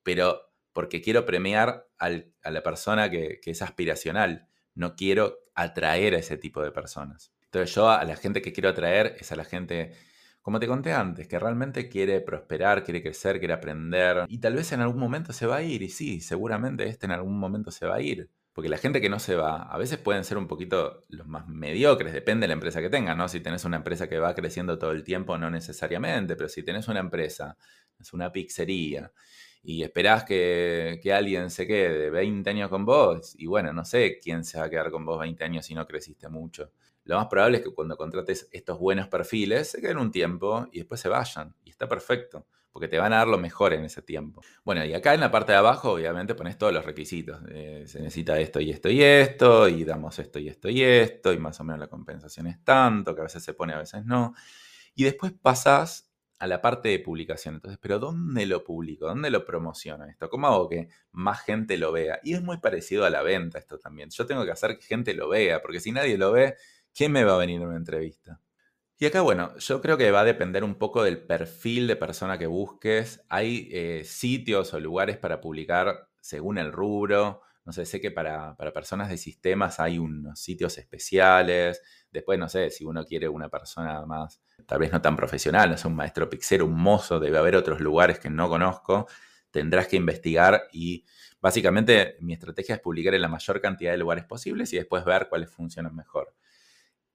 Pero porque quiero premiar a la persona que es aspiracional, no quiero atraer a ese tipo de personas. Entonces yo a la gente que quiero atraer es a la gente, como te conté antes, que realmente quiere prosperar, quiere crecer, quiere aprender. Y tal vez en algún momento se va a ir. Y sí, seguramente este en algún momento se va a ir. Porque la gente que no se va, a veces pueden ser un poquito los más mediocres, depende de la empresa que tengas, ¿no? Si tenés una empresa que va creciendo todo el tiempo, no necesariamente, pero si tenés una empresa, es una pizzería, y esperás que, que, alguien se quede 20 años con vos, y bueno, no sé quién se va a quedar con vos 20 años si no creciste mucho lo más probable es que cuando contrates estos buenos perfiles se queden un tiempo y después se vayan. Y está perfecto, porque te van a dar lo mejor en ese tiempo. Bueno, y acá en la parte de abajo obviamente pones todos los requisitos. Se necesita esto y esto y esto, y damos esto y esto y esto, y más o menos la compensación es tanto, que a veces se pone, a veces no. Y después pasas a la parte de publicación. Entonces, ¿pero dónde lo publico? ¿Dónde lo promociono esto? ¿Cómo hago que más gente lo vea? Y es muy parecido a la venta esto también. Yo tengo que hacer que gente lo vea, porque si nadie lo ve, ¿quién me va a venir a una entrevista? Y acá, bueno, yo creo que va a depender un poco del perfil de persona que busques. Hay eh, sitios o lugares para publicar según el rubro. No sé, sé que para, personas de sistemas hay unos sitios especiales. Después, no sé, si uno quiere una persona más, tal vez no tan profesional, no sé, un maestro pixero, un mozo, debe haber otros lugares que no conozco. Tendrás que investigar y básicamente mi estrategia es publicar en la mayor cantidad de lugares posibles y después ver cuáles funcionan mejor.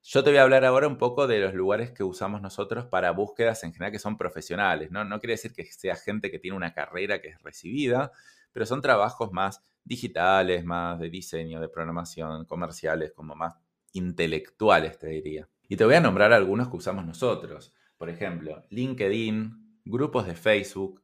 Yo te voy a hablar ahora un poco de los lugares que usamos nosotros para búsquedas en general que son profesionales, ¿no? No quiere decir que sea gente que tiene una carrera que es recibida, pero son trabajos más digitales, más de diseño, de programación, comerciales, como más intelectuales, te diría. Y te voy a nombrar algunos que usamos nosotros. Por ejemplo, LinkedIn, grupos de Facebook,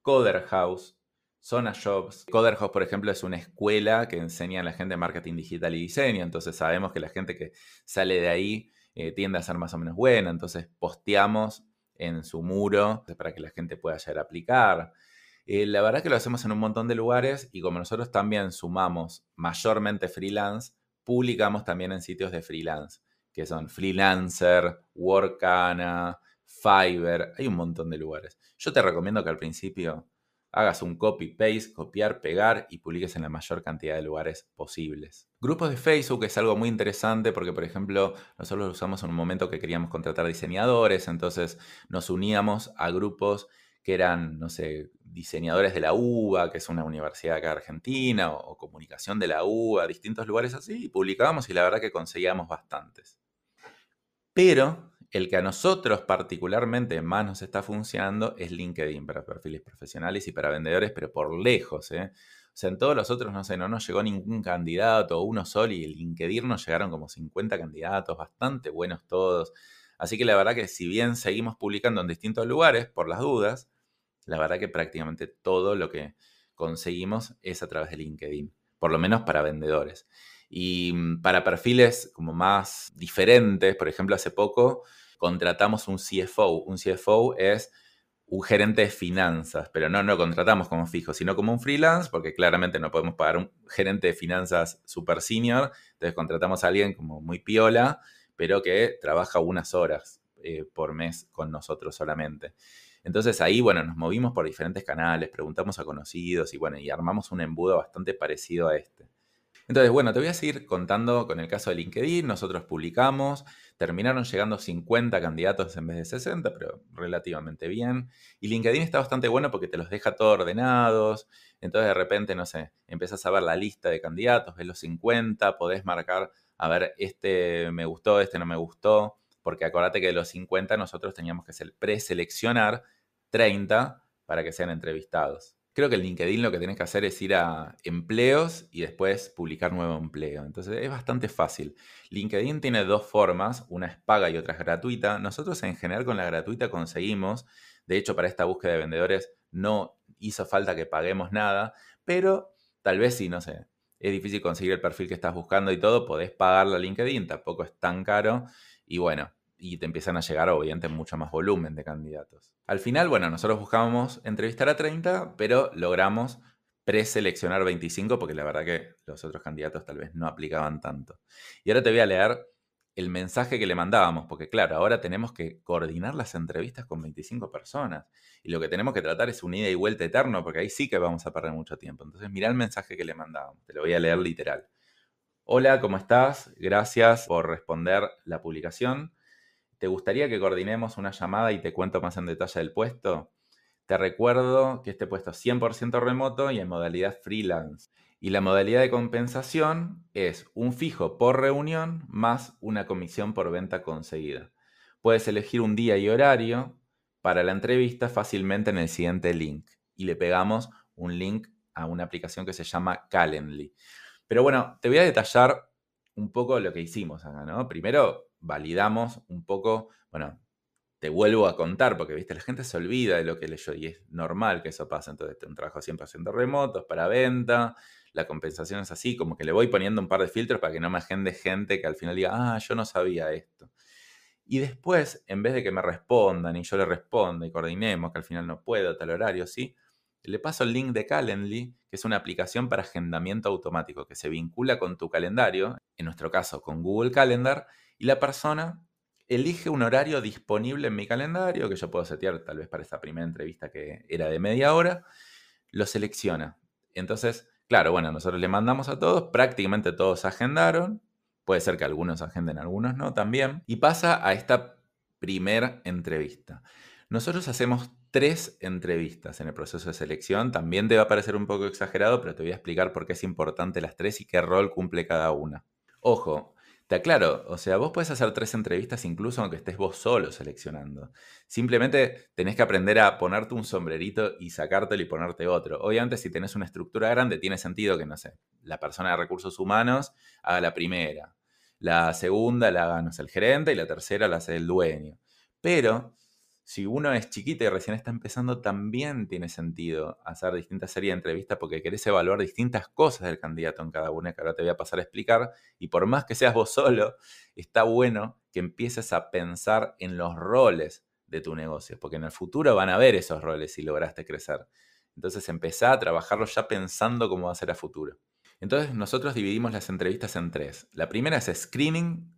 Coder House, Zona Jobs. Coder House, por ejemplo, es una escuela que enseña a la gente marketing digital y diseño. Entonces sabemos que la gente que sale de ahí eh, tiende a ser más o menos buena. Entonces posteamos en su muro para que la gente pueda llegar a aplicar. Eh, la verdad que lo hacemos en un montón de lugares y como nosotros también sumamos mayormente freelance, publicamos también en sitios de freelance, que son Freelancer, Workana, Fiverr, hay un montón de lugares. Yo te recomiendo que al principio hagas un copy-paste, copiar, pegar y publiques en la mayor cantidad de lugares posibles. Grupos de Facebook es algo muy interesante porque, por ejemplo, nosotros lo usamos en un momento que queríamos contratar diseñadores, entonces nos uníamos a grupos que eran, no sé, diseñadores de la UBA, que es una universidad acá Argentina, o, o comunicación de la UBA, distintos lugares así, y publicábamos y la verdad que conseguíamos bastantes. Pero el que a nosotros particularmente más nos está funcionando es LinkedIn para perfiles profesionales y para vendedores, pero por lejos. ¿eh? O sea, en todos los otros, no sé, no nos llegó ningún candidato, uno solo, y en LinkedIn nos llegaron como 50 candidatos, bastante buenos todos. Así que la verdad que si bien seguimos publicando en distintos lugares, por las dudas, la verdad que prácticamente todo lo que conseguimos es a través de LinkedIn, por lo menos para vendedores. Y mm, para perfiles como más diferentes, por ejemplo, hace poco contratamos un CFO. Un CFO es un gerente de finanzas, pero no lo contratamos como fijo, sino como un freelance, porque claramente no podemos pagar un gerente de finanzas super senior, entonces contratamos a alguien como muy piola, pero que trabaja unas horas eh, por mes con nosotros solamente. Entonces ahí, bueno, nos movimos por diferentes canales, preguntamos a conocidos y bueno, y armamos un embudo bastante parecido a este. Entonces, bueno, te voy a seguir contando con el caso de LinkedIn. Nosotros publicamos, terminaron llegando 50 candidatos en vez de 60, pero relativamente bien. Y LinkedIn está bastante bueno porque te los deja todos ordenados. Entonces, de repente, no sé, empiezas a ver la lista de candidatos, ves los 50, podés marcar, a ver, este me gustó, este no me gustó. Porque acordate que de los 50 nosotros teníamos que preseleccionar 30 para que sean entrevistados. Creo que en LinkedIn lo que tienes que hacer es ir a empleos y después publicar nuevo empleo. Entonces es bastante fácil. LinkedIn tiene dos formas, una es paga y otra es gratuita. Nosotros en general con la gratuita conseguimos, de hecho para esta búsqueda de vendedores no hizo falta que paguemos nada, pero tal vez si, no sé, es difícil conseguir el perfil que estás buscando y todo, podés pagarlo a LinkedIn, tampoco es tan caro. Y bueno, y te empiezan a llegar obviamente mucho más volumen de candidatos. Al final, bueno, nosotros buscábamos entrevistar a 30, pero logramos preseleccionar 25 porque la verdad que los otros candidatos tal vez no aplicaban tanto. Y ahora te voy a leer el mensaje que le mandábamos, porque claro, ahora tenemos que coordinar las entrevistas con 25 personas y lo que tenemos que tratar es un ida y vuelta eterno, porque ahí sí que vamos a perder mucho tiempo. Entonces, mira el mensaje que le mandábamos, te lo voy a leer literal. Hola, ¿cómo estás? Gracias por responder la publicación. ¿Te gustaría que coordinemos una llamada y te cuento más en detalle del puesto? Te recuerdo que este puesto es 100% remoto y en modalidad freelance. Y la modalidad de compensación es un fijo por reunión más una comisión por venta conseguida. Puedes elegir un día y horario para la entrevista fácilmente en el siguiente link. Y le pegamos un link a una aplicación que se llama Calendly. Pero bueno, te voy a detallar un poco lo que hicimos acá, ¿no? Primero, validamos un poco, bueno, te vuelvo a contar, porque viste, la gente se olvida de lo que leyó y es normal que eso pase. Entonces, un trabajo 100% remoto, para venta, la compensación es así, como que le voy poniendo un par de filtros para que no me agende gente que al final diga, ah, yo no sabía esto. Y después, en vez de que me respondan y yo le responda y coordinemos, que al final no puedo, tal horario, sí, le paso el link de Calendly, que es una aplicación para agendamiento automático que se vincula con tu calendario, en nuestro caso con Google Calendar, y la persona elige un horario disponible en mi calendario, que yo puedo setear tal vez para esta primera entrevista que era de media hora, lo selecciona. Entonces, claro, bueno, nosotros le mandamos a todos, prácticamente todos agendaron, puede ser que algunos agenden, algunos no también, y pasa a esta primera entrevista. Nosotros hacemos tres entrevistas en el proceso de selección, también te va a parecer un poco exagerado, pero te voy a explicar por qué es importante las tres y qué rol cumple cada una. Ojo, Está claro, o sea, vos puedes hacer tres entrevistas incluso aunque estés vos solo seleccionando. Simplemente tenés que aprender a ponerte un sombrerito y sacártelo y ponerte otro. Obviamente si tenés una estructura grande tiene sentido que, no sé, la persona de recursos humanos haga la primera, la segunda la haga, no el gerente y la tercera la hace el dueño. Pero si uno es chiquito y recién está empezando, también tiene sentido hacer distintas series de entrevistas porque querés evaluar distintas cosas del candidato en cada una que ahora te voy a pasar a explicar. Y por más que seas vos solo, está bueno que empieces a pensar en los roles de tu negocio, porque en el futuro van a ver esos roles si lograste crecer. Entonces empezá a trabajarlos ya pensando cómo va a ser a futuro. Entonces nosotros dividimos las entrevistas en tres. La primera es screening,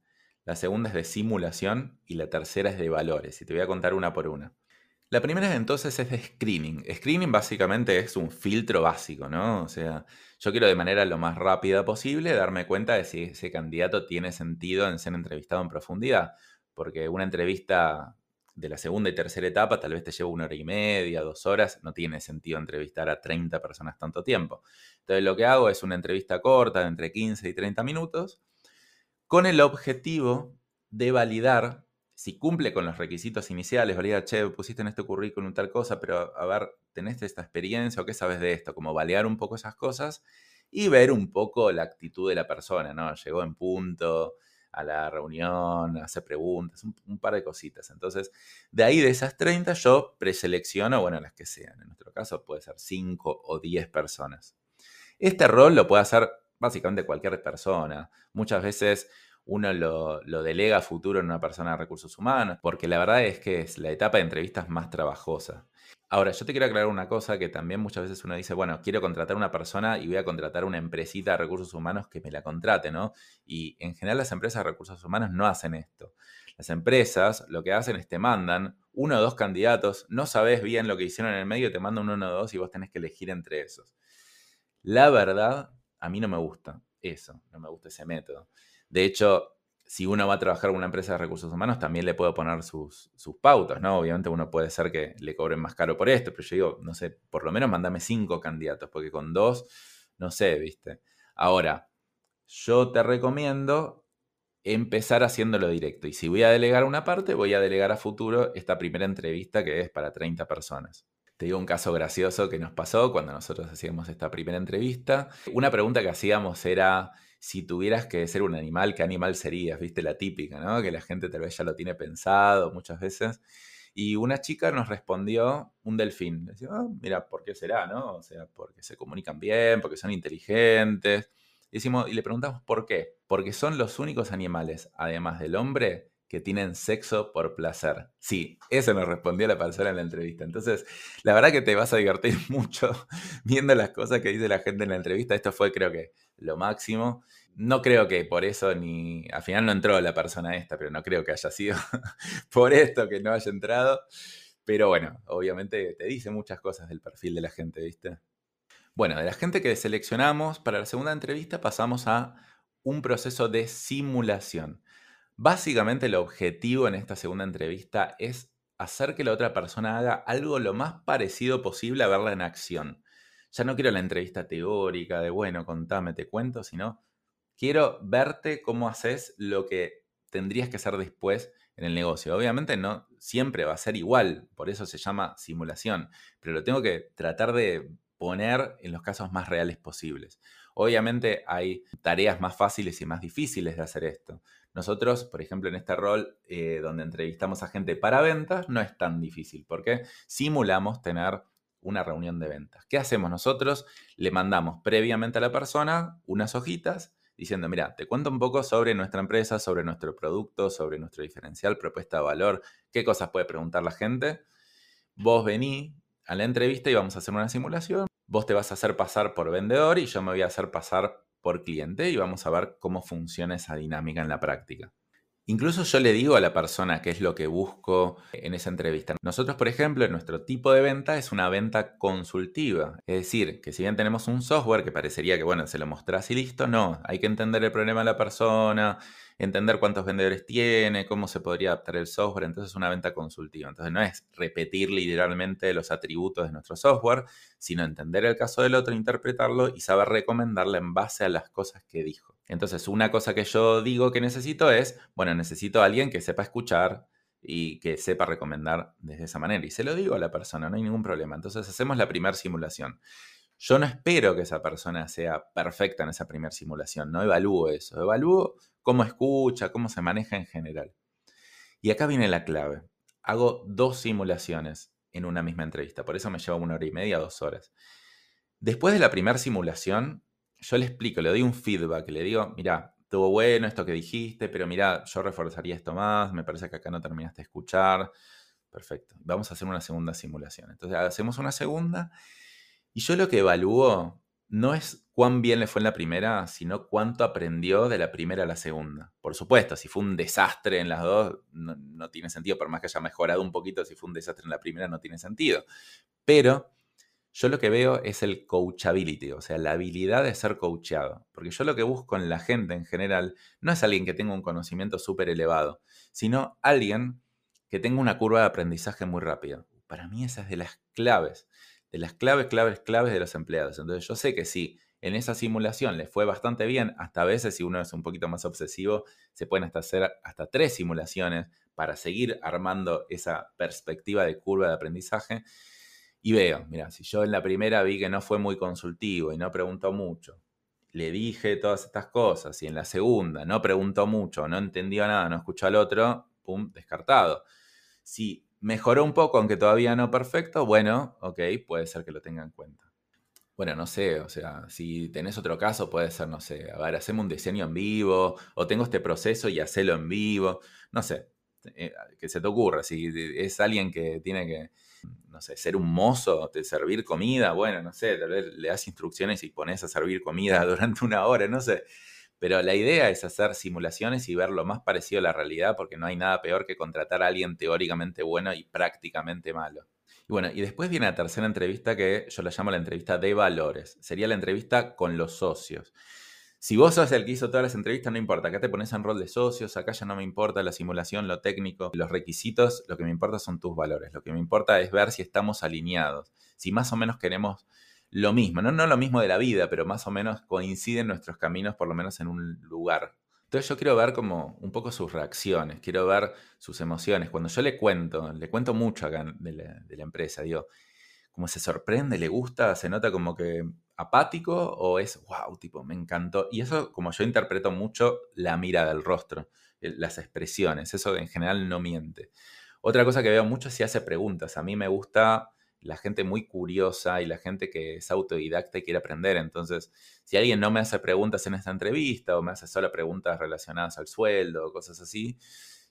la segunda es de simulación y la tercera es de valores. Y te voy a contar una por una. La primera entonces es de screening. Screening básicamente es un filtro básico, ¿no? O sea, yo quiero de manera lo más rápida posible darme cuenta de si ese candidato tiene sentido en ser entrevistado en profundidad, porque una entrevista de la segunda y tercera etapa tal vez te lleva una hora y media, dos horas, no tiene sentido entrevistar a 30 personas tanto tiempo. Entonces lo que hago es una entrevista corta de entre 15 y 30 minutos con el objetivo de validar si cumple con los requisitos iniciales, valida, che, pusiste en este currículum tal cosa, pero a ver, ¿tenés esta experiencia o qué sabes de esto? Como balear un poco esas cosas y ver un poco la actitud de la persona, ¿no? Llegó en punto a la reunión, hace preguntas, un, par de cositas. Entonces, de ahí de esas 30 yo preselecciono, bueno, las que sean. En nuestro caso puede ser 5 o 10 personas. Este rol lo puede hacer básicamente cualquier persona. Muchas veces uno lo, delega a futuro en una persona de recursos humanos, porque la verdad es que es la etapa de entrevistas más trabajosa. Ahora, yo te quiero aclarar una cosa que también muchas veces uno dice, bueno, quiero contratar a una persona y voy a contratar una empresita de recursos humanos que me la contrate, ¿no? Y en general las empresas de recursos humanos no hacen esto. Las empresas lo que hacen es te mandan uno o dos candidatos, no sabes bien lo que hicieron en el medio, te mandan uno o dos y vos tenés que elegir entre esos. La verdad, a mí no me gusta eso, no me gusta ese método. De hecho, si uno va a trabajar en una empresa de recursos humanos, también le puedo poner sus, pautas, ¿no? Obviamente uno puede ser que le cobren más caro por esto, pero yo digo, no sé, por lo menos mandame cinco candidatos, porque con dos, no sé, ¿viste? Ahora, yo te recomiendo empezar haciéndolo directo. Y si voy a delegar una parte, voy a delegar a futuro esta primera entrevista que es para 30 personas. Te digo un caso gracioso que nos pasó cuando nosotros hacíamos esta primera entrevista. Una pregunta que hacíamos era si tuvieras que ser un animal, ¿qué animal serías? ¿Viste la típica, ¿no? Que la gente tal vez ya lo tiene pensado muchas veces. Y una chica nos respondió un delfín. Decía, ah, mira, ¿por qué será, no? O sea, porque se comunican bien, porque son inteligentes. Decimos, y le preguntamos por qué. Porque son los únicos animales, además del hombre, que tienen sexo por placer. Sí, eso nos respondió la persona en la entrevista. Entonces, la verdad que te vas a divertir mucho viendo las cosas que dice la gente en la entrevista. Esto fue, creo que, lo máximo. No creo que por eso ni. Al final no entró la persona esta, pero no creo que haya sido por esto que no haya entrado. Pero bueno, obviamente te dice muchas cosas del perfil de la gente, ¿viste? Bueno, de la gente que seleccionamos para la segunda entrevista pasamos a un proceso de simulación. Básicamente el objetivo en esta segunda entrevista es hacer que la otra persona haga algo lo más parecido posible a verla en acción. Ya no quiero la entrevista teórica de, bueno, contame, te cuento, sino quiero verte cómo haces lo que tendrías que hacer después en el negocio. Obviamente no siempre va a ser igual, por eso se llama simulación, pero lo tengo que tratar de poner en los casos más reales posibles. Obviamente hay tareas más fáciles y más difíciles de hacer esto. Nosotros, por ejemplo, en este rol eh, donde entrevistamos a gente para ventas, no es tan difícil porque simulamos tener una reunión de ventas. ¿Qué hacemos nosotros? Le mandamos previamente a la persona unas hojitas diciendo, mira, te cuento un poco sobre nuestra empresa, sobre nuestro producto, sobre nuestro diferencial, propuesta de valor, qué cosas puede preguntar la gente. Vos vení a la entrevista y vamos a hacer una simulación. Vos te vas a hacer pasar por vendedor y yo me voy a hacer pasar por cliente y vamos a ver cómo funciona esa dinámica en la práctica. Incluso yo le digo a la persona qué es lo que busco en esa entrevista. Nosotros, por ejemplo, nuestro tipo de venta es una venta consultiva. Es decir, que si bien tenemos un software que parecería que, bueno, se lo mostrás y listo, no. Hay que entender el problema de la persona, entender cuántos vendedores tiene, cómo se podría adaptar el software. Entonces es una venta consultiva. Entonces no es repetir literalmente los atributos de nuestro software, sino entender el caso del otro, interpretarlo y saber recomendarle en base a las cosas que dijo. Entonces una cosa que yo digo que necesito es, bueno, necesito a alguien que sepa escuchar y que sepa recomendar desde esa manera. Y se lo digo a la persona, no hay ningún problema. Entonces hacemos la primera simulación. Yo no espero que esa persona sea perfecta en esa primera simulación, no evalúo eso, evalúo cómo escucha, cómo se maneja en general. Y acá viene la clave. Hago dos simulaciones en una misma entrevista, por eso me lleva una hora y media, dos horas. Después de la primera simulación, yo le explico, le doy un feedback, le digo, mira, estuvo bueno esto que dijiste, pero mira, yo reforzaría esto más, me parece que acá no terminaste de escuchar. Perfecto, vamos a hacer una segunda simulación. Entonces hacemos una segunda y yo lo que evalúo no es cuán bien le fue en la primera, sino cuánto aprendió de la primera a la segunda. Por supuesto, si fue un desastre en las dos, no, tiene sentido, por más que haya mejorado un poquito, si fue un desastre en la primera, no tiene sentido. Pero yo lo que veo es el coachability, o sea, la habilidad de ser coachado. Porque yo lo que busco en la gente en general no es alguien que tenga un conocimiento súper elevado, sino alguien que tenga una curva de aprendizaje muy rápida. Para mí esa es de las claves de las claves, claves, claves de los empleados. Entonces yo sé que si en esa simulación les fue bastante bien, hasta a veces si uno es un poquito más obsesivo, se pueden hasta hacer hasta tres simulaciones para seguir armando esa perspectiva de curva de aprendizaje. Y veo, mira, si yo en la primera vi que no fue muy consultivo y no preguntó mucho, le dije todas estas cosas y en la segunda no preguntó mucho, no entendió nada, no escuchó al otro, pum, descartado. Si Mejoró un poco, aunque todavía no perfecto. Bueno, ok, puede ser que lo tenga en cuenta. Bueno, no sé, o sea, si tenés otro caso, puede ser, no sé, a ver, hacemos un diseño en vivo, o tengo este proceso y hacelo en vivo, no sé, eh, que se te ocurra. Si es alguien que tiene que, no sé, ser un mozo, de servir comida, bueno, no sé, tal vez le das instrucciones y pones a servir comida durante una hora, no sé. Pero la idea es hacer simulaciones y ver lo más parecido a la realidad, porque no hay nada peor que contratar a alguien teóricamente bueno y prácticamente malo. Y bueno, y después viene la tercera entrevista que yo la llamo la entrevista de valores. Sería la entrevista con los socios. Si vos sos el que hizo todas las entrevistas, no importa. Acá te pones en rol de socios, acá ya no me importa la simulación, lo técnico, los requisitos. Lo que me importa son tus valores. Lo que me importa es ver si estamos alineados. Si más o menos queremos lo mismo, ¿no? no lo mismo de la vida, pero más o menos coinciden nuestros caminos, por lo menos en un lugar. Entonces yo quiero ver como un poco sus reacciones, quiero ver sus emociones. Cuando yo le cuento, le cuento mucho acá de la, empresa, digo, como se sorprende, le gusta, se nota como que apático o es, wow, tipo, me encantó. Y eso como yo interpreto mucho la mirada del rostro, las expresiones, eso en general no miente. Otra cosa que veo mucho es si hace preguntas. A mí me gusta la gente muy curiosa y la gente que es autodidacta y quiere aprender. Entonces, si alguien no me hace preguntas en esta entrevista o me hace solo preguntas relacionadas al sueldo o cosas así,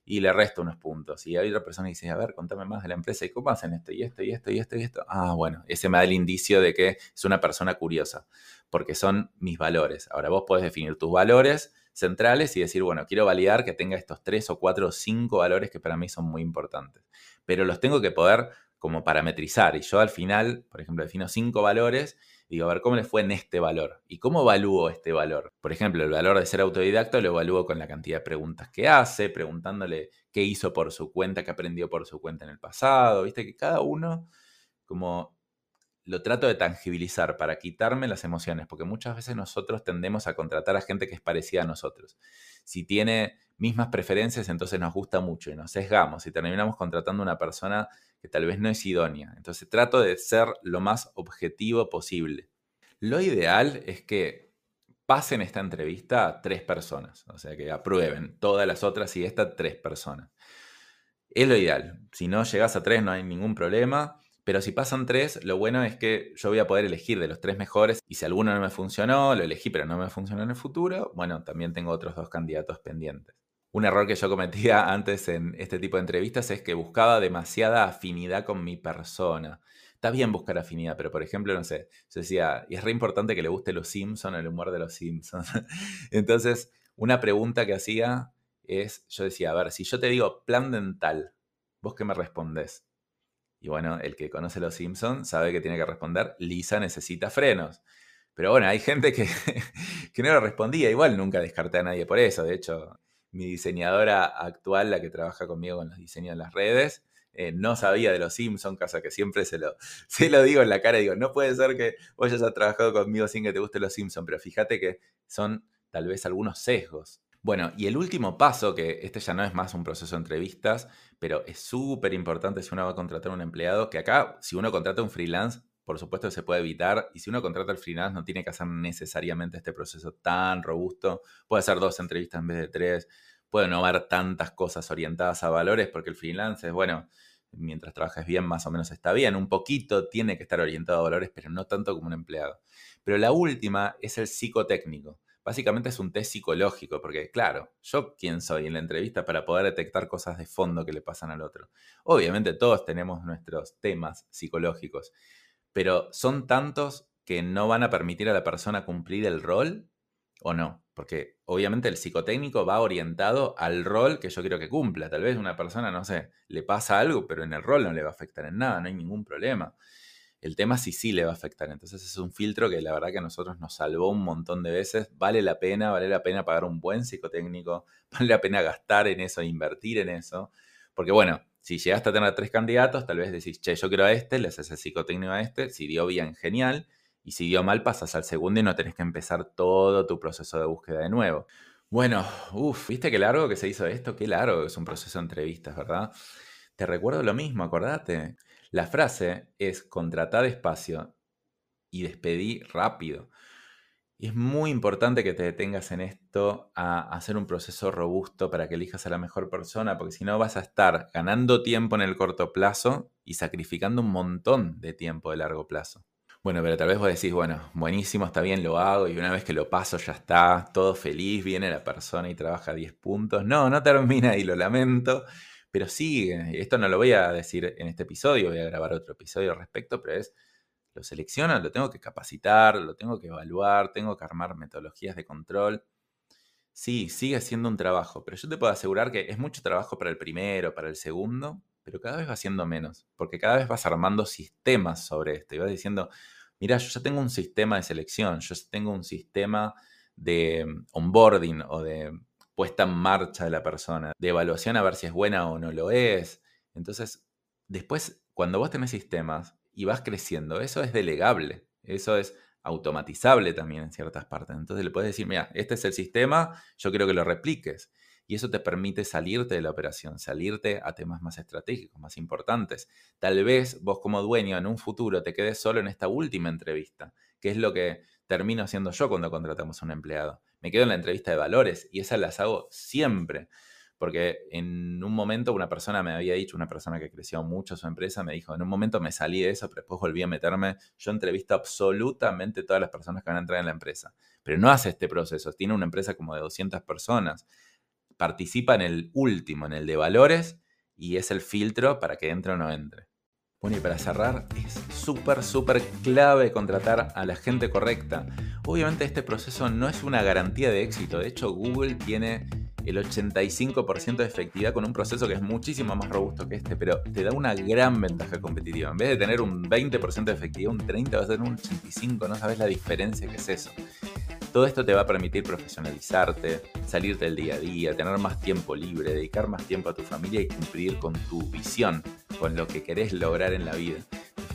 y le resto unos puntos. Y hay otra persona que dice, a ver, contame más de la empresa y cómo hacen esto y esto y esto y esto y esto. Ah, bueno, ese me da el indicio de que es una persona curiosa, porque son mis valores. Ahora vos podés definir tus valores centrales y decir, bueno, quiero validar que tenga estos tres o cuatro o cinco valores que para mí son muy importantes. Pero los tengo que poder como parametrizar. Y yo al final, por ejemplo, defino cinco valores digo, a ver, ¿cómo le fue en este valor? ¿Y cómo evalúo este valor? Por ejemplo, el valor de ser autodidacto lo evalúo con la cantidad de preguntas que hace, preguntándole qué hizo por su cuenta, qué aprendió por su cuenta en el pasado. Viste que cada uno, como lo trato de tangibilizar para quitarme las emociones, porque muchas veces nosotros tendemos a contratar a gente que es parecida a nosotros. Si tiene mismas preferencias, entonces nos gusta mucho y nos sesgamos y terminamos contratando a una persona que tal vez no es idónea. Entonces trato de ser lo más objetivo posible. Lo ideal es que pasen esta entrevista a tres personas, o sea, que aprueben todas las otras y esta tres personas. Es lo ideal. Si no llegas a tres no hay ningún problema. Pero si pasan tres, lo bueno es que yo voy a poder elegir de los tres mejores y si alguno no me funcionó, lo elegí pero no me funcionó en el futuro, bueno, también tengo otros dos candidatos pendientes. Un error que yo cometía antes en este tipo de entrevistas es que buscaba demasiada afinidad con mi persona. Está bien buscar afinidad, pero por ejemplo, no sé, yo decía, y es re importante que le guste los Simpsons, el humor de los Simpsons. Entonces, una pregunta que hacía es, yo decía, a ver, si yo te digo plan dental, ¿vos qué me respondés? Y bueno, el que conoce los Simpsons sabe que tiene que responder, Lisa necesita frenos. Pero bueno, hay gente que, que no lo respondía, igual nunca descarté a nadie por eso. De hecho, mi diseñadora actual, la que trabaja conmigo con los diseños en las redes, eh, no sabía de los Simpsons, cosa que siempre se lo, se lo digo en la cara. Digo, no puede ser que vos hayas trabajado conmigo sin que te guste los Simpsons, pero fíjate que son tal vez algunos sesgos. Bueno, y el último paso, que este ya no es más un proceso de entrevistas, pero es súper importante si uno va a contratar a un empleado, que acá, si uno contrata a un freelance, por supuesto se puede evitar. Y si uno contrata al freelance, no tiene que hacer necesariamente este proceso tan robusto. Puede hacer dos entrevistas en vez de tres. Puede no haber tantas cosas orientadas a valores, porque el freelance es, bueno, mientras trabajes bien, más o menos está bien. Un poquito tiene que estar orientado a valores, pero no tanto como un empleado. Pero la última es el psicotécnico. Básicamente es un test psicológico, porque claro, yo quién soy en la entrevista para poder detectar cosas de fondo que le pasan al otro. Obviamente todos tenemos nuestros temas psicológicos pero son tantos que no van a permitir a la persona cumplir el rol o no. Porque obviamente el psicotécnico va orientado al rol que yo quiero que cumpla. Tal vez una persona, no sé, le pasa algo, pero en el rol no le va a afectar en nada, no hay ningún problema. El tema sí sí le va a afectar. Entonces es un filtro que la verdad que a nosotros nos salvó un montón de veces. Vale la pena, vale la pena pagar un buen psicotécnico, vale la pena gastar en eso, invertir en eso. Porque bueno, si llegaste a tener tres candidatos, tal vez decís, che, yo quiero a este, le haces el psicotécnico a este, si dio bien, genial, y si dio mal, pasas al segundo y no tenés que empezar todo tu proceso de búsqueda de nuevo. Bueno, uff, ¿viste qué largo que se hizo esto? Qué largo es un proceso de entrevistas, ¿verdad? Te recuerdo lo mismo, acordate. La frase es contratar despacio y despedí rápido. Y es muy importante que te detengas en esto a hacer un proceso robusto para que elijas a la mejor persona, porque si no vas a estar ganando tiempo en el corto plazo y sacrificando un montón de tiempo de largo plazo. Bueno, pero tal vez vos decís, bueno, buenísimo, está bien, lo hago y una vez que lo paso ya está, todo feliz, viene la persona y trabaja 10 puntos. No, no termina y lo lamento, pero sigue. Esto no lo voy a decir en este episodio, voy a grabar otro episodio al respecto, pero es, lo selecciono, lo tengo que capacitar, lo tengo que evaluar, tengo que armar metodologías de control. Sí, sigue siendo un trabajo, pero yo te puedo asegurar que es mucho trabajo para el primero, para el segundo, pero cada vez va siendo menos, porque cada vez vas armando sistemas sobre esto y vas diciendo, mira, yo ya tengo un sistema de selección, yo ya tengo un sistema de mm, onboarding o de puesta en marcha de la persona, de evaluación a ver si es buena o no lo es. Entonces, después, cuando vos tenés sistemas y vas creciendo, eso es delegable, eso es automatizable también en ciertas partes. Entonces le puedes decir, mira, este es el sistema, yo quiero que lo repliques. Y eso te permite salirte de la operación, salirte a temas más estratégicos, más importantes. Tal vez vos como dueño en un futuro te quedes solo en esta última entrevista, que es lo que termino haciendo yo cuando contratamos a un empleado. Me quedo en la entrevista de valores y esas las hago siempre. Porque en un momento una persona me había dicho, una persona que creció mucho su empresa, me dijo, en un momento me salí de eso, pero después volví a meterme. Yo entrevisto absolutamente todas las personas que van a entrar en la empresa. Pero no hace este proceso. Tiene una empresa como de 200 personas participa en el último, en el de valores, y es el filtro para que entre o no entre. Bueno, y para cerrar, es súper, súper clave contratar a la gente correcta. Obviamente este proceso no es una garantía de éxito, de hecho Google tiene el 85% de efectividad con un proceso que es muchísimo más robusto que este, pero te da una gran ventaja competitiva. En vez de tener un 20% de efectividad, un 30% vas a tener un 85%, no sabes la diferencia que es eso. Todo esto te va a permitir profesionalizarte, salir del día a día, tener más tiempo libre, dedicar más tiempo a tu familia y cumplir con tu visión, con lo que querés lograr en la vida.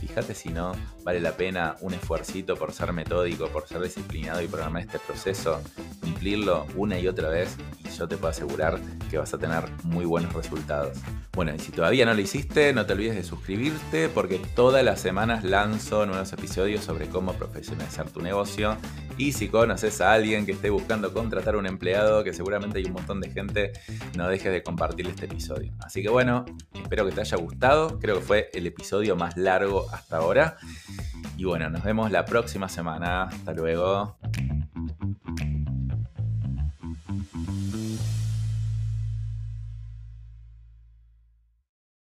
Fíjate si no vale la pena un esfuercito por ser metódico, por ser disciplinado y programar este proceso, cumplirlo una y otra vez y yo te puedo asegurar que vas a tener muy buenos resultados. Bueno, y si todavía no lo hiciste, no te olvides de suscribirte porque todas las semanas lanzo nuevos episodios sobre cómo profesionalizar tu negocio y si conoces a alguien que esté buscando contratar un empleado, que seguramente hay un montón de gente, no dejes de compartir este episodio. Así que bueno, espero que te haya gustado. Creo que fue el episodio más largo hasta ahora. Y bueno, nos vemos la próxima semana. Hasta luego.